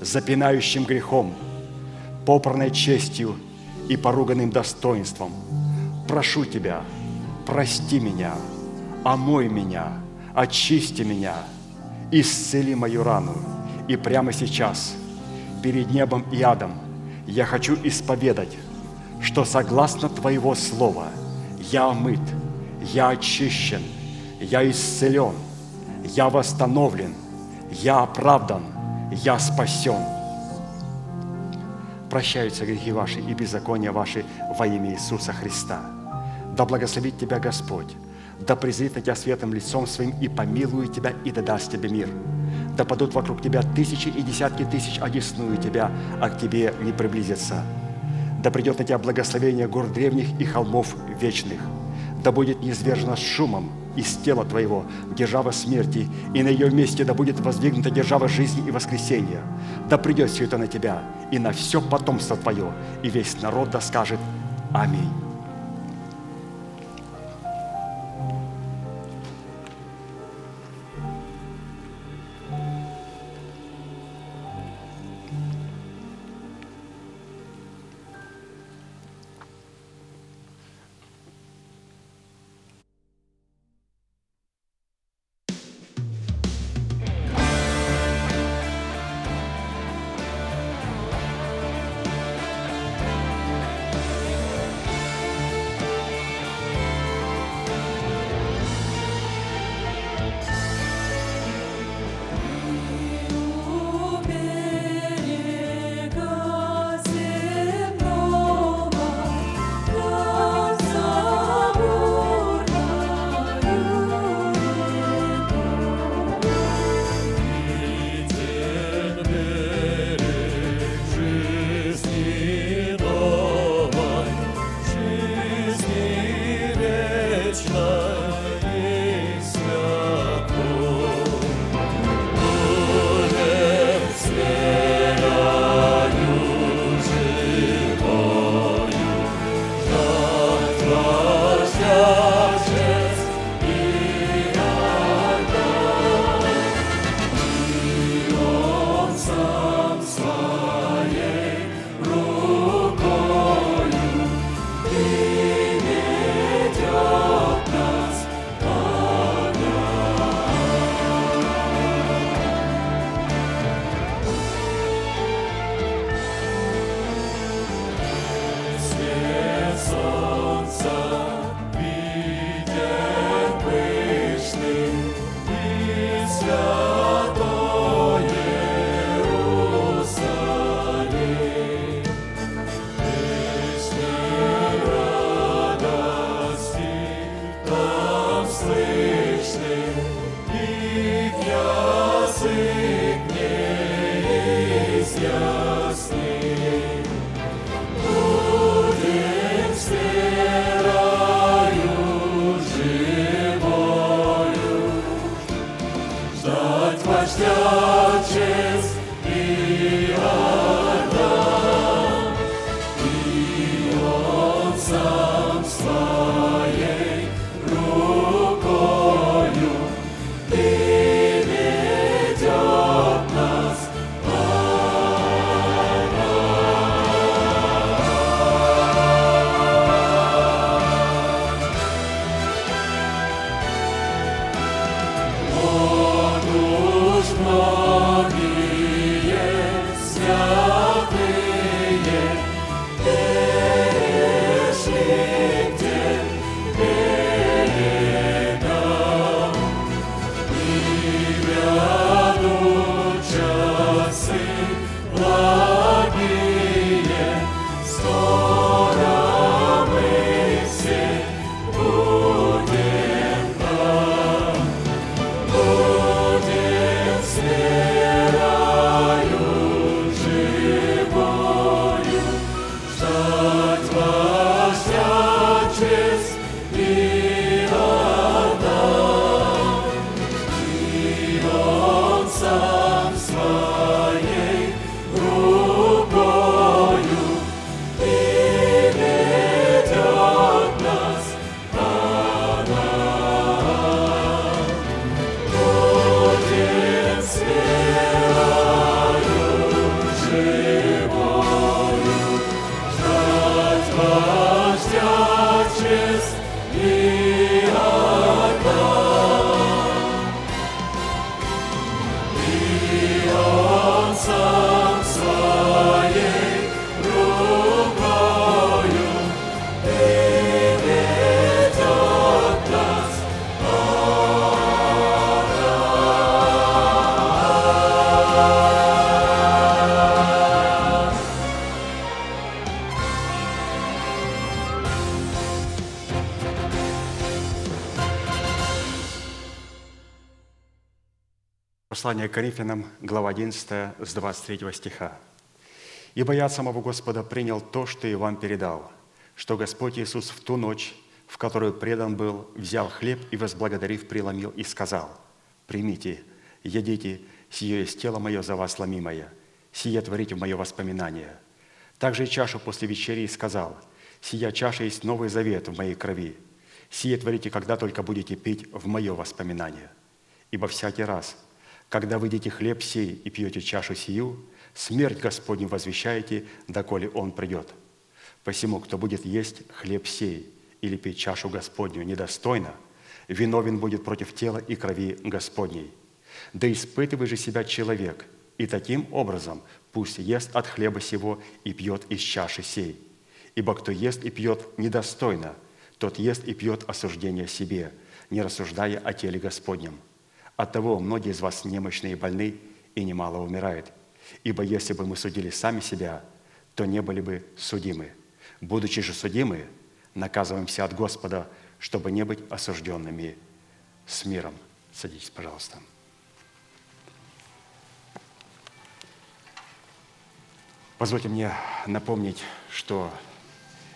запинающим грехом, попранной честью и поруганным достоинством. Прошу Тебя, прости меня, омой меня, очисти меня, исцели мою рану. И прямо сейчас, перед небом и адом, я хочу исповедать, что согласно Твоего Слова я омыт, я очищен, я исцелен, я восстановлен, я оправдан – я спасен. Прощаются грехи ваши и беззакония ваши во имя Иисуса Христа. Да благословит тебя Господь, да презрит на тебя светом лицом своим и помилует тебя и да даст тебе мир. Да падут вокруг тебя тысячи и десятки тысяч, одесную тебя, а к тебе не приблизятся. Да придет на тебя благословение гор древних и холмов вечных. Да будет низвержено с шумом из тела твоего держава смерти, и на ее месте да будет воздвигнута держава жизни и воскресения. Да придет все это на тебя и на все потомство твое, и весь народ да скажет Аминь. Коринфянам, глава 11, с 23 стиха. «Ибо я от самого Господа принял то, что и вам передал, что Господь Иисус в ту ночь, в которую предан был, взял хлеб и, возблагодарив, преломил и сказал, «Примите, едите, сие есть тело мое за вас ломимое, сие творите в мое воспоминание». Также и чашу после вечери сказал, «Сия чаша есть новый завет в моей крови, сие творите, когда только будете пить в мое воспоминание. Ибо всякий раз, когда вы едите хлеб сей и пьете чашу сию, смерть Господню возвещаете, доколе Он придет. Посему, кто будет есть хлеб сей или пить чашу Господню недостойно, виновен будет против тела и крови Господней. Да испытывай же себя человек, и таким образом пусть ест от хлеба сего и пьет из чаши сей. Ибо кто ест и пьет недостойно, тот ест и пьет осуждение себе, не рассуждая о теле Господнем. Оттого многие из вас немощные и больны, и немало умирает. Ибо если бы мы судили сами себя, то не были бы судимы. Будучи же судимы, наказываемся от Господа, чтобы не быть осужденными с миром. Садитесь, пожалуйста. Позвольте мне напомнить, что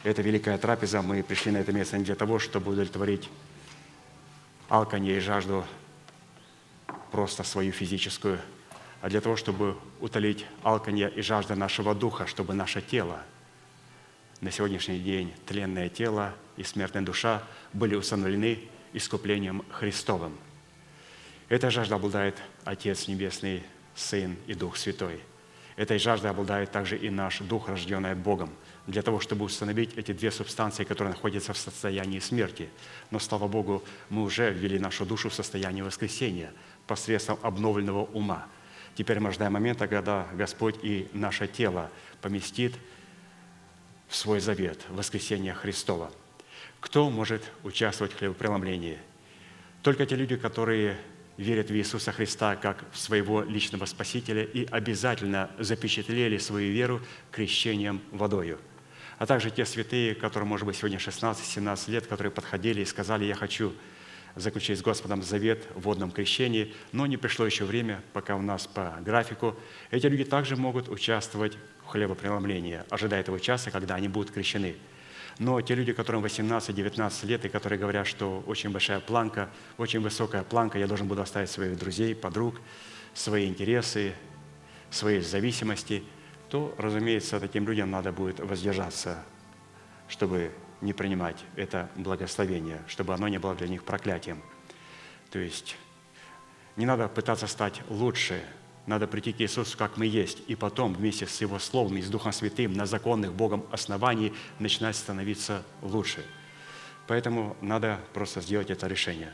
эта великая трапеза, мы пришли на это место не для того, чтобы удовлетворить алканье и жажду просто свою физическую, а для того, чтобы утолить алканье и жажда нашего духа, чтобы наше тело, на сегодняшний день тленное тело и смертная душа были установлены искуплением Христовым. Эта жажда обладает Отец Небесный, Сын и Дух Святой – Этой жаждой обладает также и наш дух, рожденный Богом, для того, чтобы установить эти две субстанции, которые находятся в состоянии смерти. Но, слава Богу, мы уже ввели нашу душу в состояние воскресения посредством обновленного ума. Теперь мы ждаем момента, когда Господь и наше тело поместит в свой завет воскресения Христова. Кто может участвовать в хлебопреломлении? Только те люди, которые верят в Иисуса Христа как в своего личного Спасителя и обязательно запечатлели свою веру крещением водою. А также те святые, которым, может быть, сегодня 16-17 лет, которые подходили и сказали, я хочу заключить с Господом завет в водном крещении, но не пришло еще время, пока у нас по графику. Эти люди также могут участвовать в хлебопреломлении, ожидая того часа, когда они будут крещены – но те люди, которым 18-19 лет, и которые говорят, что очень большая планка, очень высокая планка, я должен буду оставить своих друзей, подруг, свои интересы, свои зависимости, то, разумеется, таким людям надо будет воздержаться, чтобы не принимать это благословение, чтобы оно не было для них проклятием. То есть не надо пытаться стать лучше, надо прийти к Иисусу, как мы есть, и потом вместе с Его Словом и с Духом Святым на законных Богом основании начинать становиться лучше. Поэтому надо просто сделать это решение.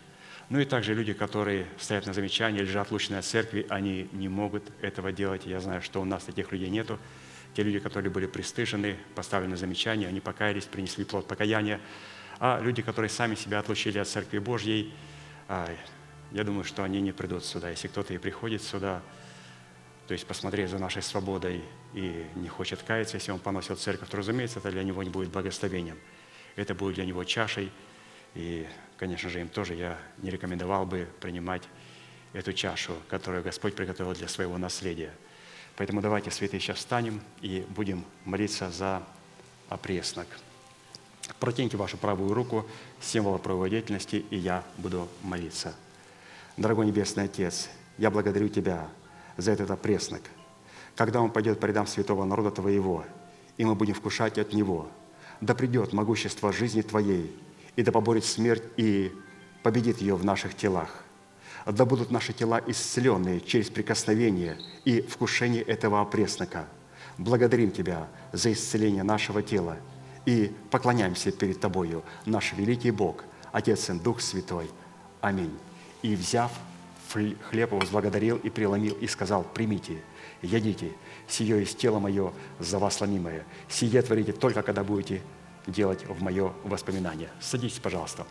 Ну и также люди, которые стоят на замечании, лежат отлучены от церкви, они не могут этого делать. Я знаю, что у нас таких людей нету. Те люди, которые были пристыжены, поставлены на замечание, они покаялись, принесли плод покаяния. А люди, которые сами себя отлучили от Церкви Божьей, я думаю, что они не придут сюда. Если кто-то и приходит сюда, то есть посмотреть за нашей свободой и не хочет каяться, если он поносил церковь, то, разумеется, это для него не будет благословением. Это будет для него чашей, и, конечно же, им тоже я не рекомендовал бы принимать эту чашу, которую Господь приготовил для своего наследия. Поэтому давайте, святые, сейчас встанем и будем молиться за опреснок. Протяните вашу правую руку, символ правовой деятельности, и я буду молиться. Дорогой Небесный Отец, я благодарю Тебя за этот опреснок, когда он пойдет по рядам святого народа Твоего, и мы будем вкушать от Него. Да придет могущество жизни Твоей, и да поборет смерть и победит ее в наших телах. Да будут наши тела исцеленные через прикосновение и вкушение этого опреснока. Благодарим Тебя за исцеление нашего тела и поклоняемся перед Тобою, наш великий Бог, Отец и Дух Святой. Аминь. И взяв хлеб возблагодарил и преломил, и сказал, примите, едите, сие есть тело мое за вас ломимое. Сие творите только, когда будете делать в мое воспоминание. Садитесь, пожалуйста.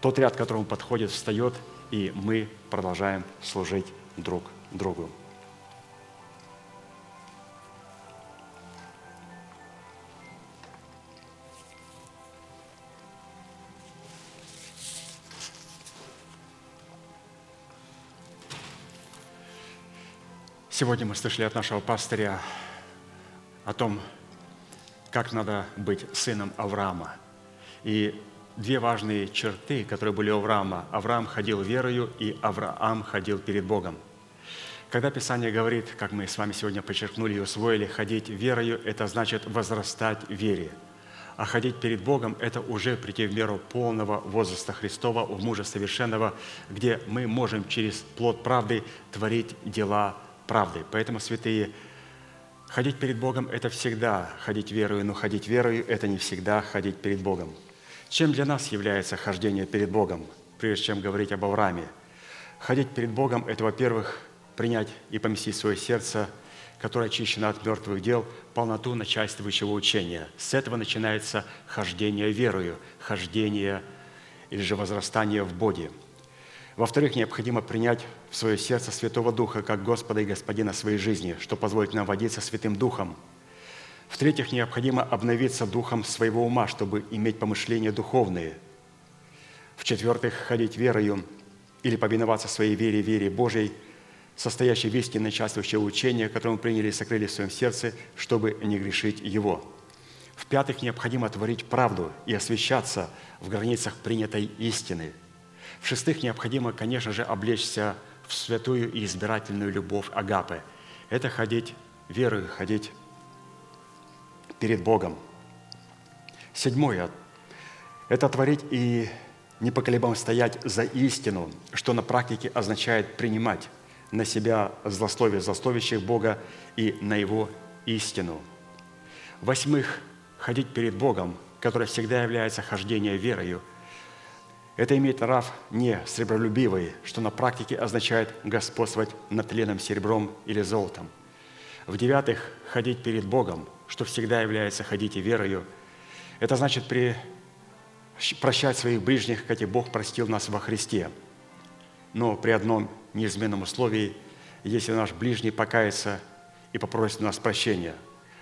Тот ряд, к которому подходит, встает, и мы продолжаем служить друг другу. Сегодня мы слышали от нашего пастыря о том, как надо быть сыном Авраама. И две важные черты, которые были у Авраама. Авраам ходил верою, и Авраам ходил перед Богом. Когда Писание говорит, как мы с вами сегодня подчеркнули и усвоили, ходить верою, это значит возрастать в вере. А ходить перед Богом – это уже прийти в меру полного возраста Христова, в мужа совершенного, где мы можем через плод правды творить дела правды. Поэтому, святые, ходить перед Богом – это всегда ходить верою, но ходить верою – это не всегда ходить перед Богом. Чем для нас является хождение перед Богом, прежде чем говорить об Аврааме? Ходить перед Богом – это, во-первых, принять и поместить в свое сердце, которое очищено от мертвых дел, полноту начальствующего учения. С этого начинается хождение верою, хождение или же возрастание в Боге. Во-вторых, необходимо принять в свое сердце Святого Духа как Господа и Господина своей жизни, что позволит нам водиться Святым Духом – в-третьих, необходимо обновиться духом своего ума, чтобы иметь помышления духовные. В-четвертых, ходить верою или повиноваться своей вере, вере Божьей, состоящей в истинно участвующее учение, которое мы приняли и сокрыли в своем сердце, чтобы не грешить его. В-пятых, необходимо творить правду и освещаться в границах принятой истины. В-шестых, необходимо, конечно же, облечься в святую и избирательную любовь Агапы. Это ходить верою, ходить перед Богом. Седьмое – это творить и непоколебимо стоять за истину, что на практике означает принимать на себя злословие злословящих Бога и на Его истину. Восьмых – ходить перед Богом, которое всегда является хождением верою. Это имеет нрав не сребролюбивый, что на практике означает господствовать над тленным серебром или золотом. В-девятых, ходить перед Богом – что всегда является «ходите верою». Это значит при... прощать своих ближних, как и Бог простил нас во Христе. Но при одном неизменном условии, если наш ближний покается и попросит у нас прощения,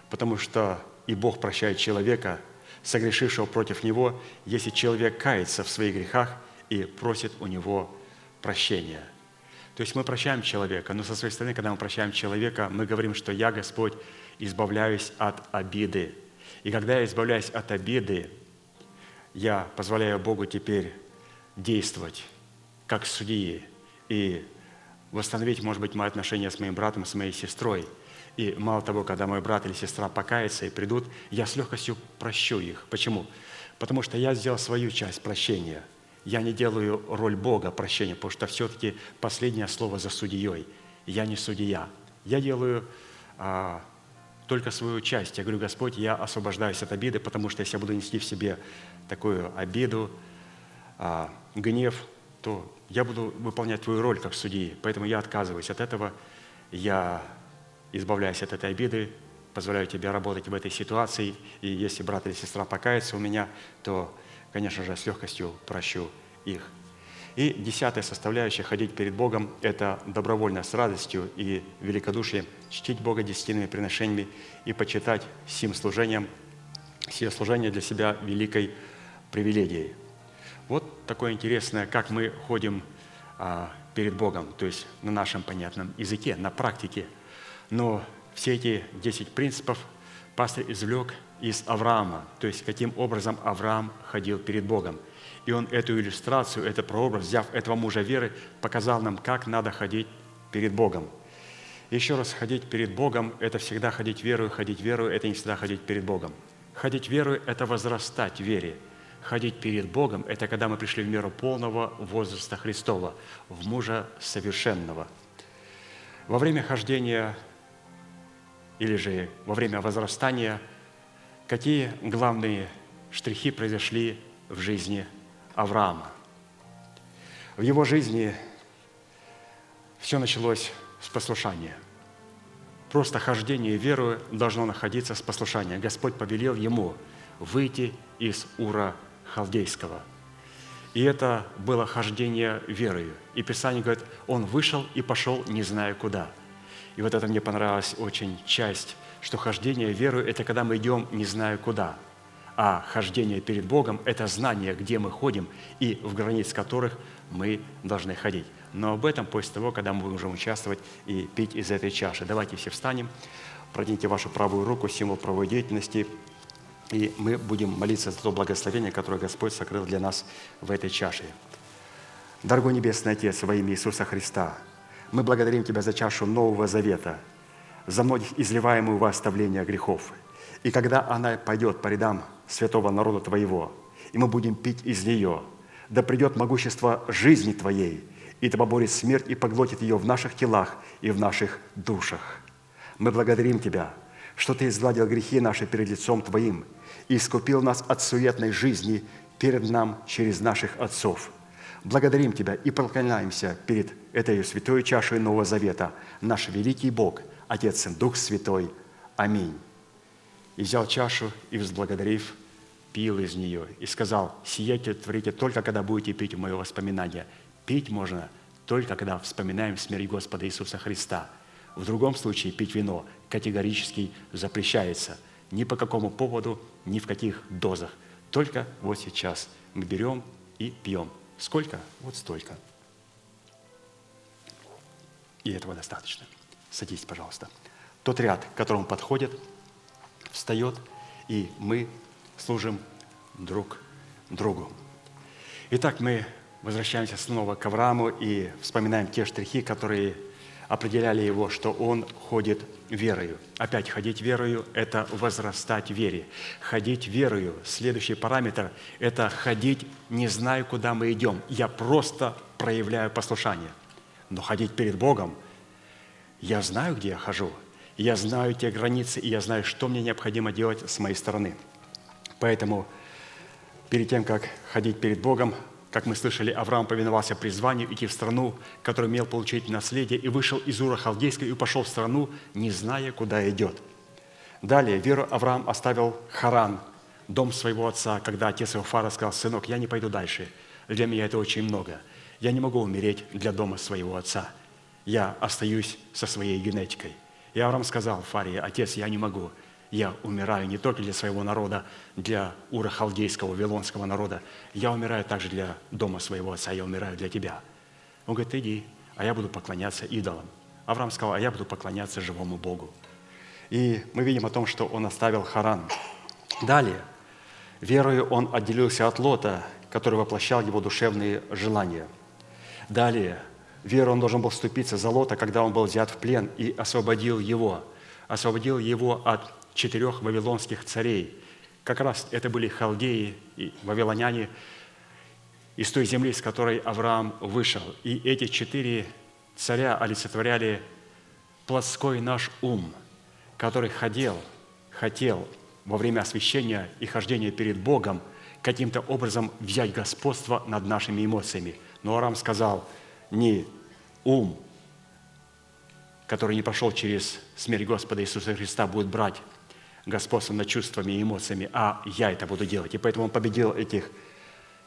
потому что и Бог прощает человека, согрешившего против Него, если человек кается в своих грехах и просит у Него прощения. То есть мы прощаем человека, но со своей стороны, когда мы прощаем человека, мы говорим, что «Я, Господь, избавляюсь от обиды. И когда я избавляюсь от обиды, я позволяю Богу теперь действовать как судьи и восстановить, может быть, мои отношения с моим братом, с моей сестрой. И мало того, когда мой брат или сестра покается и придут, я с легкостью прощу их. Почему? Потому что я сделал свою часть прощения. Я не делаю роль Бога прощения, потому что все-таки последнее слово за судьей. Я не судья. Я делаю а, только свою часть. Я говорю, Господь, я освобождаюсь от обиды, потому что если я буду нести в себе такую обиду, а, гнев, то я буду выполнять твою роль как судьи. Поэтому я отказываюсь от этого, я избавляюсь от этой обиды, позволяю тебе работать в этой ситуации. И если брат или сестра покается у меня, то, конечно же, с легкостью прощу их. И десятая составляющая – ходить перед Богом – это добровольно, с радостью и великодушием чтить Бога десятинными приношениями и почитать сим служением, сие служение для себя великой привилегией. Вот такое интересное, как мы ходим а, перед Богом, то есть на нашем понятном языке, на практике. Но все эти десять принципов пастор извлек из Авраама, то есть каким образом Авраам ходил перед Богом – и он эту иллюстрацию, этот прообраз, взяв этого мужа веры, показал нам, как надо ходить перед Богом. Еще раз, ходить перед Богом – это всегда ходить верою, ходить верою – это не всегда ходить перед Богом. Ходить верою – это возрастать в вере. Ходить перед Богом – это когда мы пришли в меру полного возраста Христова, в мужа совершенного. Во время хождения или же во время возрастания, какие главные штрихи произошли в жизни Авраама. В его жизни все началось с послушания. Просто хождение верою должно находиться с послушания. Господь повелел ему выйти из Ура Халдейского. И это было хождение верою. И Писание говорит, он вышел и пошел, не зная куда. И вот это мне понравилась очень часть, что хождение верою – это когда мы идем, не зная куда – А хождение перед Богом – это знание, где мы ходим и в границ которых мы должны ходить. Но об этом после того, когда мы будем участвовать и пить из этой чаши. Давайте все встанем, протяните вашу правую руку, символ правой деятельности, и мы будем молиться за то благословение, которое Господь сокрыл для нас в этой чаше. Дорогой Небесный Отец, во имя Иисуса Христа, мы благодарим Тебя за чашу Нового Завета, за многих изливаемую во оставление грехов. И когда она пойдет по рядам святого народа Твоего, и мы будем пить из нее, да придет могущество жизни Твоей, и Ты поборет смерть и поглотит ее в наших телах и в наших душах. Мы благодарим Тебя, что Ты изгладил грехи наши перед лицом Твоим и искупил нас от суетной жизни перед нам через наших отцов. Благодарим Тебя и поклоняемся перед этой святой чашей Нового Завета, наш великий Бог, Отец и Дух Святой. Аминь. И взял чашу и, возблагодарив, пил из нее и сказал, «Сияйте, творите только, когда будете пить в мое воспоминание». Пить можно только, когда вспоминаем смерть Господа Иисуса Христа. В другом случае пить вино категорически запрещается. Ни по какому поводу, ни в каких дозах. Только вот сейчас мы берем и пьем. Сколько? Вот столько. И этого достаточно. Садитесь, пожалуйста. Тот ряд, к которому подходит, встает, и мы служим друг другу. Итак, мы возвращаемся снова к Аврааму и вспоминаем те штрихи, которые определяли его, что он ходит верою. Опять ходить верою – это возрастать в вере. Ходить верою – следующий параметр – это ходить, не зная, куда мы идем. Я просто проявляю послушание. Но ходить перед Богом – я знаю, где я хожу. Я знаю те границы, и я знаю, что мне необходимо делать с моей стороны. Поэтому перед тем, как ходить перед Богом, как мы слышали, Авраам повиновался призванию идти в страну, которую имел получить наследие, и вышел из Ура Халдейской и пошел в страну, не зная, куда идет. Далее, веру Авраам оставил Харан, дом своего отца, когда отец его Фара сказал, «Сынок, я не пойду дальше, для меня это очень много. Я не могу умереть для дома своего отца. Я остаюсь со своей генетикой». И Авраам сказал Фаре, «Отец, я не могу я умираю не только для своего народа, для ура халдейского, вавилонского народа, я умираю также для дома своего отца, я умираю для тебя. Он говорит, иди, а я буду поклоняться идолам. Авраам сказал, а я буду поклоняться живому Богу. И мы видим о том, что он оставил Харан. Далее, верою он отделился от Лота, который воплощал его душевные желания. Далее, верою он должен был вступиться за Лота, когда он был взят в плен и освободил его. Освободил его от четырех вавилонских царей. Как раз это были халдеи и вавилоняне из той земли, с которой Авраам вышел. И эти четыре царя олицетворяли плоской наш ум, который ходил, хотел во время освящения и хождения перед Богом каким-то образом взять господство над нашими эмоциями. Но Авраам сказал, не ум, который не прошел через смерть Господа Иисуса Христа, будет брать господством над чувствами и эмоциями, а я это буду делать. И поэтому он победил этих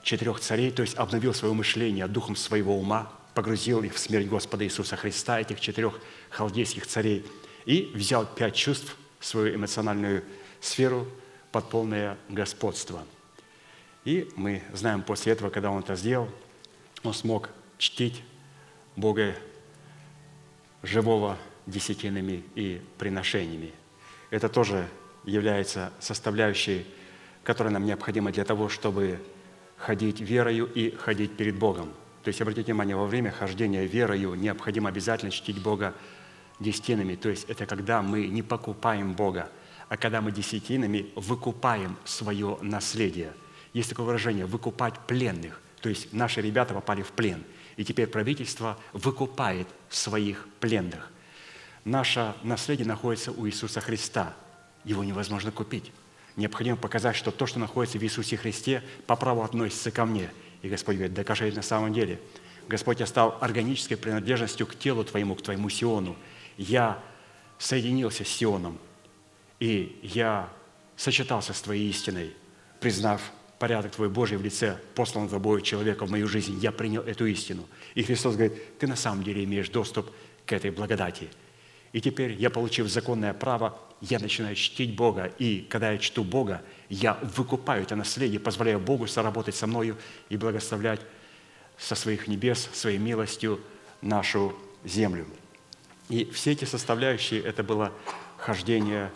четырех царей, то есть обновил свое мышление духом своего ума, погрузил их в смерть Господа Иисуса Христа, этих четырех халдейских царей, и взял пять чувств свою эмоциональную сферу под полное господство. И мы знаем после этого, когда он это сделал, он смог чтить Бога живого десятинами и приношениями. Это тоже является составляющей, которая нам необходима для того, чтобы ходить верою и ходить перед Богом. То есть, обратите внимание, во время хождения верою необходимо обязательно чтить Бога десятинами. То есть, это когда мы не покупаем Бога, а когда мы десятинами выкупаем свое наследие. Есть такое выражение «выкупать пленных». То есть, наши ребята попали в плен, и теперь правительство выкупает своих пленных. Наше наследие находится у Иисуса Христа – его невозможно купить. Необходимо показать, что то, что находится в Иисусе Христе, по праву относится ко мне. И Господь говорит, докажи это на самом деле. Господь, я стал органической принадлежностью к телу Твоему, к Твоему Сиону. Я соединился с Сионом, и я сочетался с Твоей истиной, признав порядок Твой Божий в лице посланного Тобою человека в мою жизнь. Я принял эту истину. И Христос говорит, ты на самом деле имеешь доступ к этой благодати. И теперь я, получив законное право, я начинаю чтить Бога. И когда я чту Бога, я выкупаю это наследие, позволяю Богу соработать со мною и благословлять со своих небес, своей милостью нашу землю. И все эти составляющие – это было хождение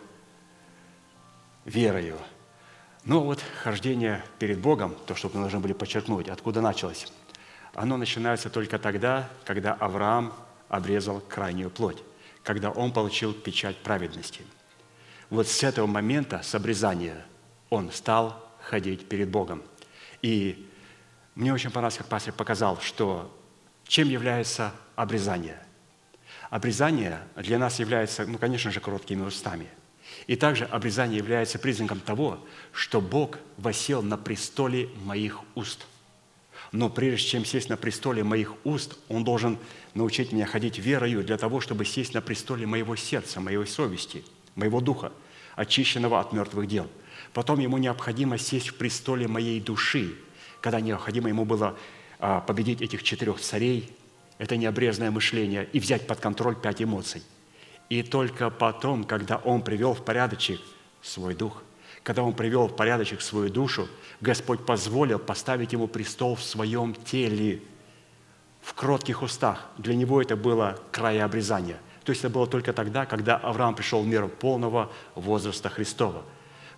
верою. Но вот хождение перед Богом, то, что мы должны были подчеркнуть, откуда началось, оно начинается только тогда, когда Авраам обрезал крайнюю плоть, когда он получил печать праведности. Вот с этого момента, с обрезания, он стал ходить перед Богом. И мне очень понравилось, как пастор показал, что чем является обрезание. Обрезание для нас является, ну, конечно же, короткими устами. И также обрезание является признаком того, что Бог восел на престоле моих уст. Но прежде чем сесть на престоле моих уст, Он должен научить меня ходить верою для того, чтобы сесть на престоле моего сердца, моей совести, моего духа, очищенного от мертвых дел. Потом Ему необходимо сесть в престоле моей души, когда необходимо Ему было а, победить этих четырех царей, это необрезное мышление, и взять под контроль пять эмоций. И только потом, когда Он привел в порядочек свой дух, когда Он привел в порядочек свою душу, Господь позволил поставить Ему престол в своем теле, в кротких устах. Для Него это было края обрезания. То есть это было только тогда, когда Авраам пришел в мир полного возраста Христова.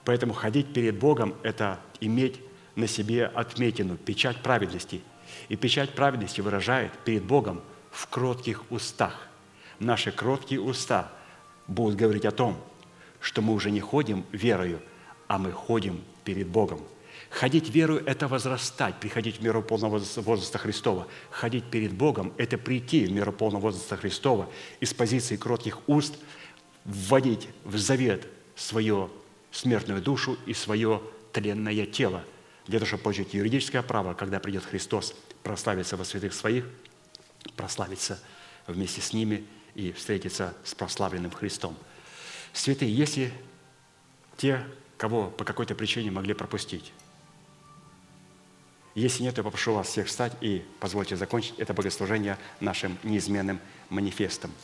Поэтому ходить перед Богом – это иметь на себе отметину, печать праведности – и печать праведности выражает перед Богом в кротких устах. Наши кроткие уста будут говорить о том, что мы уже не ходим верою, а мы ходим перед Богом. Ходить верою – это возрастать, приходить в меру полного возраста Христова. Ходить перед Богом – это прийти в меру полного возраста Христова и с позиции кротких уст вводить в завет свою смертную душу и свое тленное тело – для того, чтобы получить юридическое право, когда придет Христос, прославиться во святых своих, прославиться вместе с ними и встретиться с прославленным Христом. Святые, если те, кого по какой-то причине могли пропустить, если нет, я попрошу вас всех встать и позвольте закончить это богослужение нашим неизменным манифестом –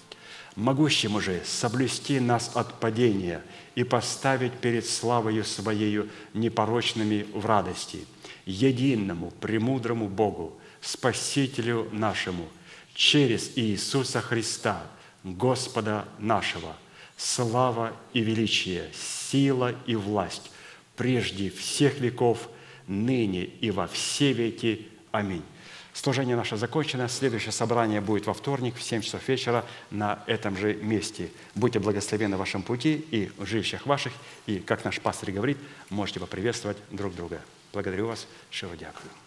могущему же соблюсти нас от падения и поставить перед славою Своею непорочными в радости, единому, премудрому Богу, Спасителю нашему, через Иисуса Христа, Господа нашего, слава и величие, сила и власть, прежде всех веков, ныне и во все веки. Аминь. Служение наше закончено. Следующее собрание будет во вторник в 7 часов вечера на этом же месте. Будьте благословены в вашем пути и в жилищах ваших. И, как наш пастор говорит, можете поприветствовать друг друга. Благодарю вас. Широ дякую.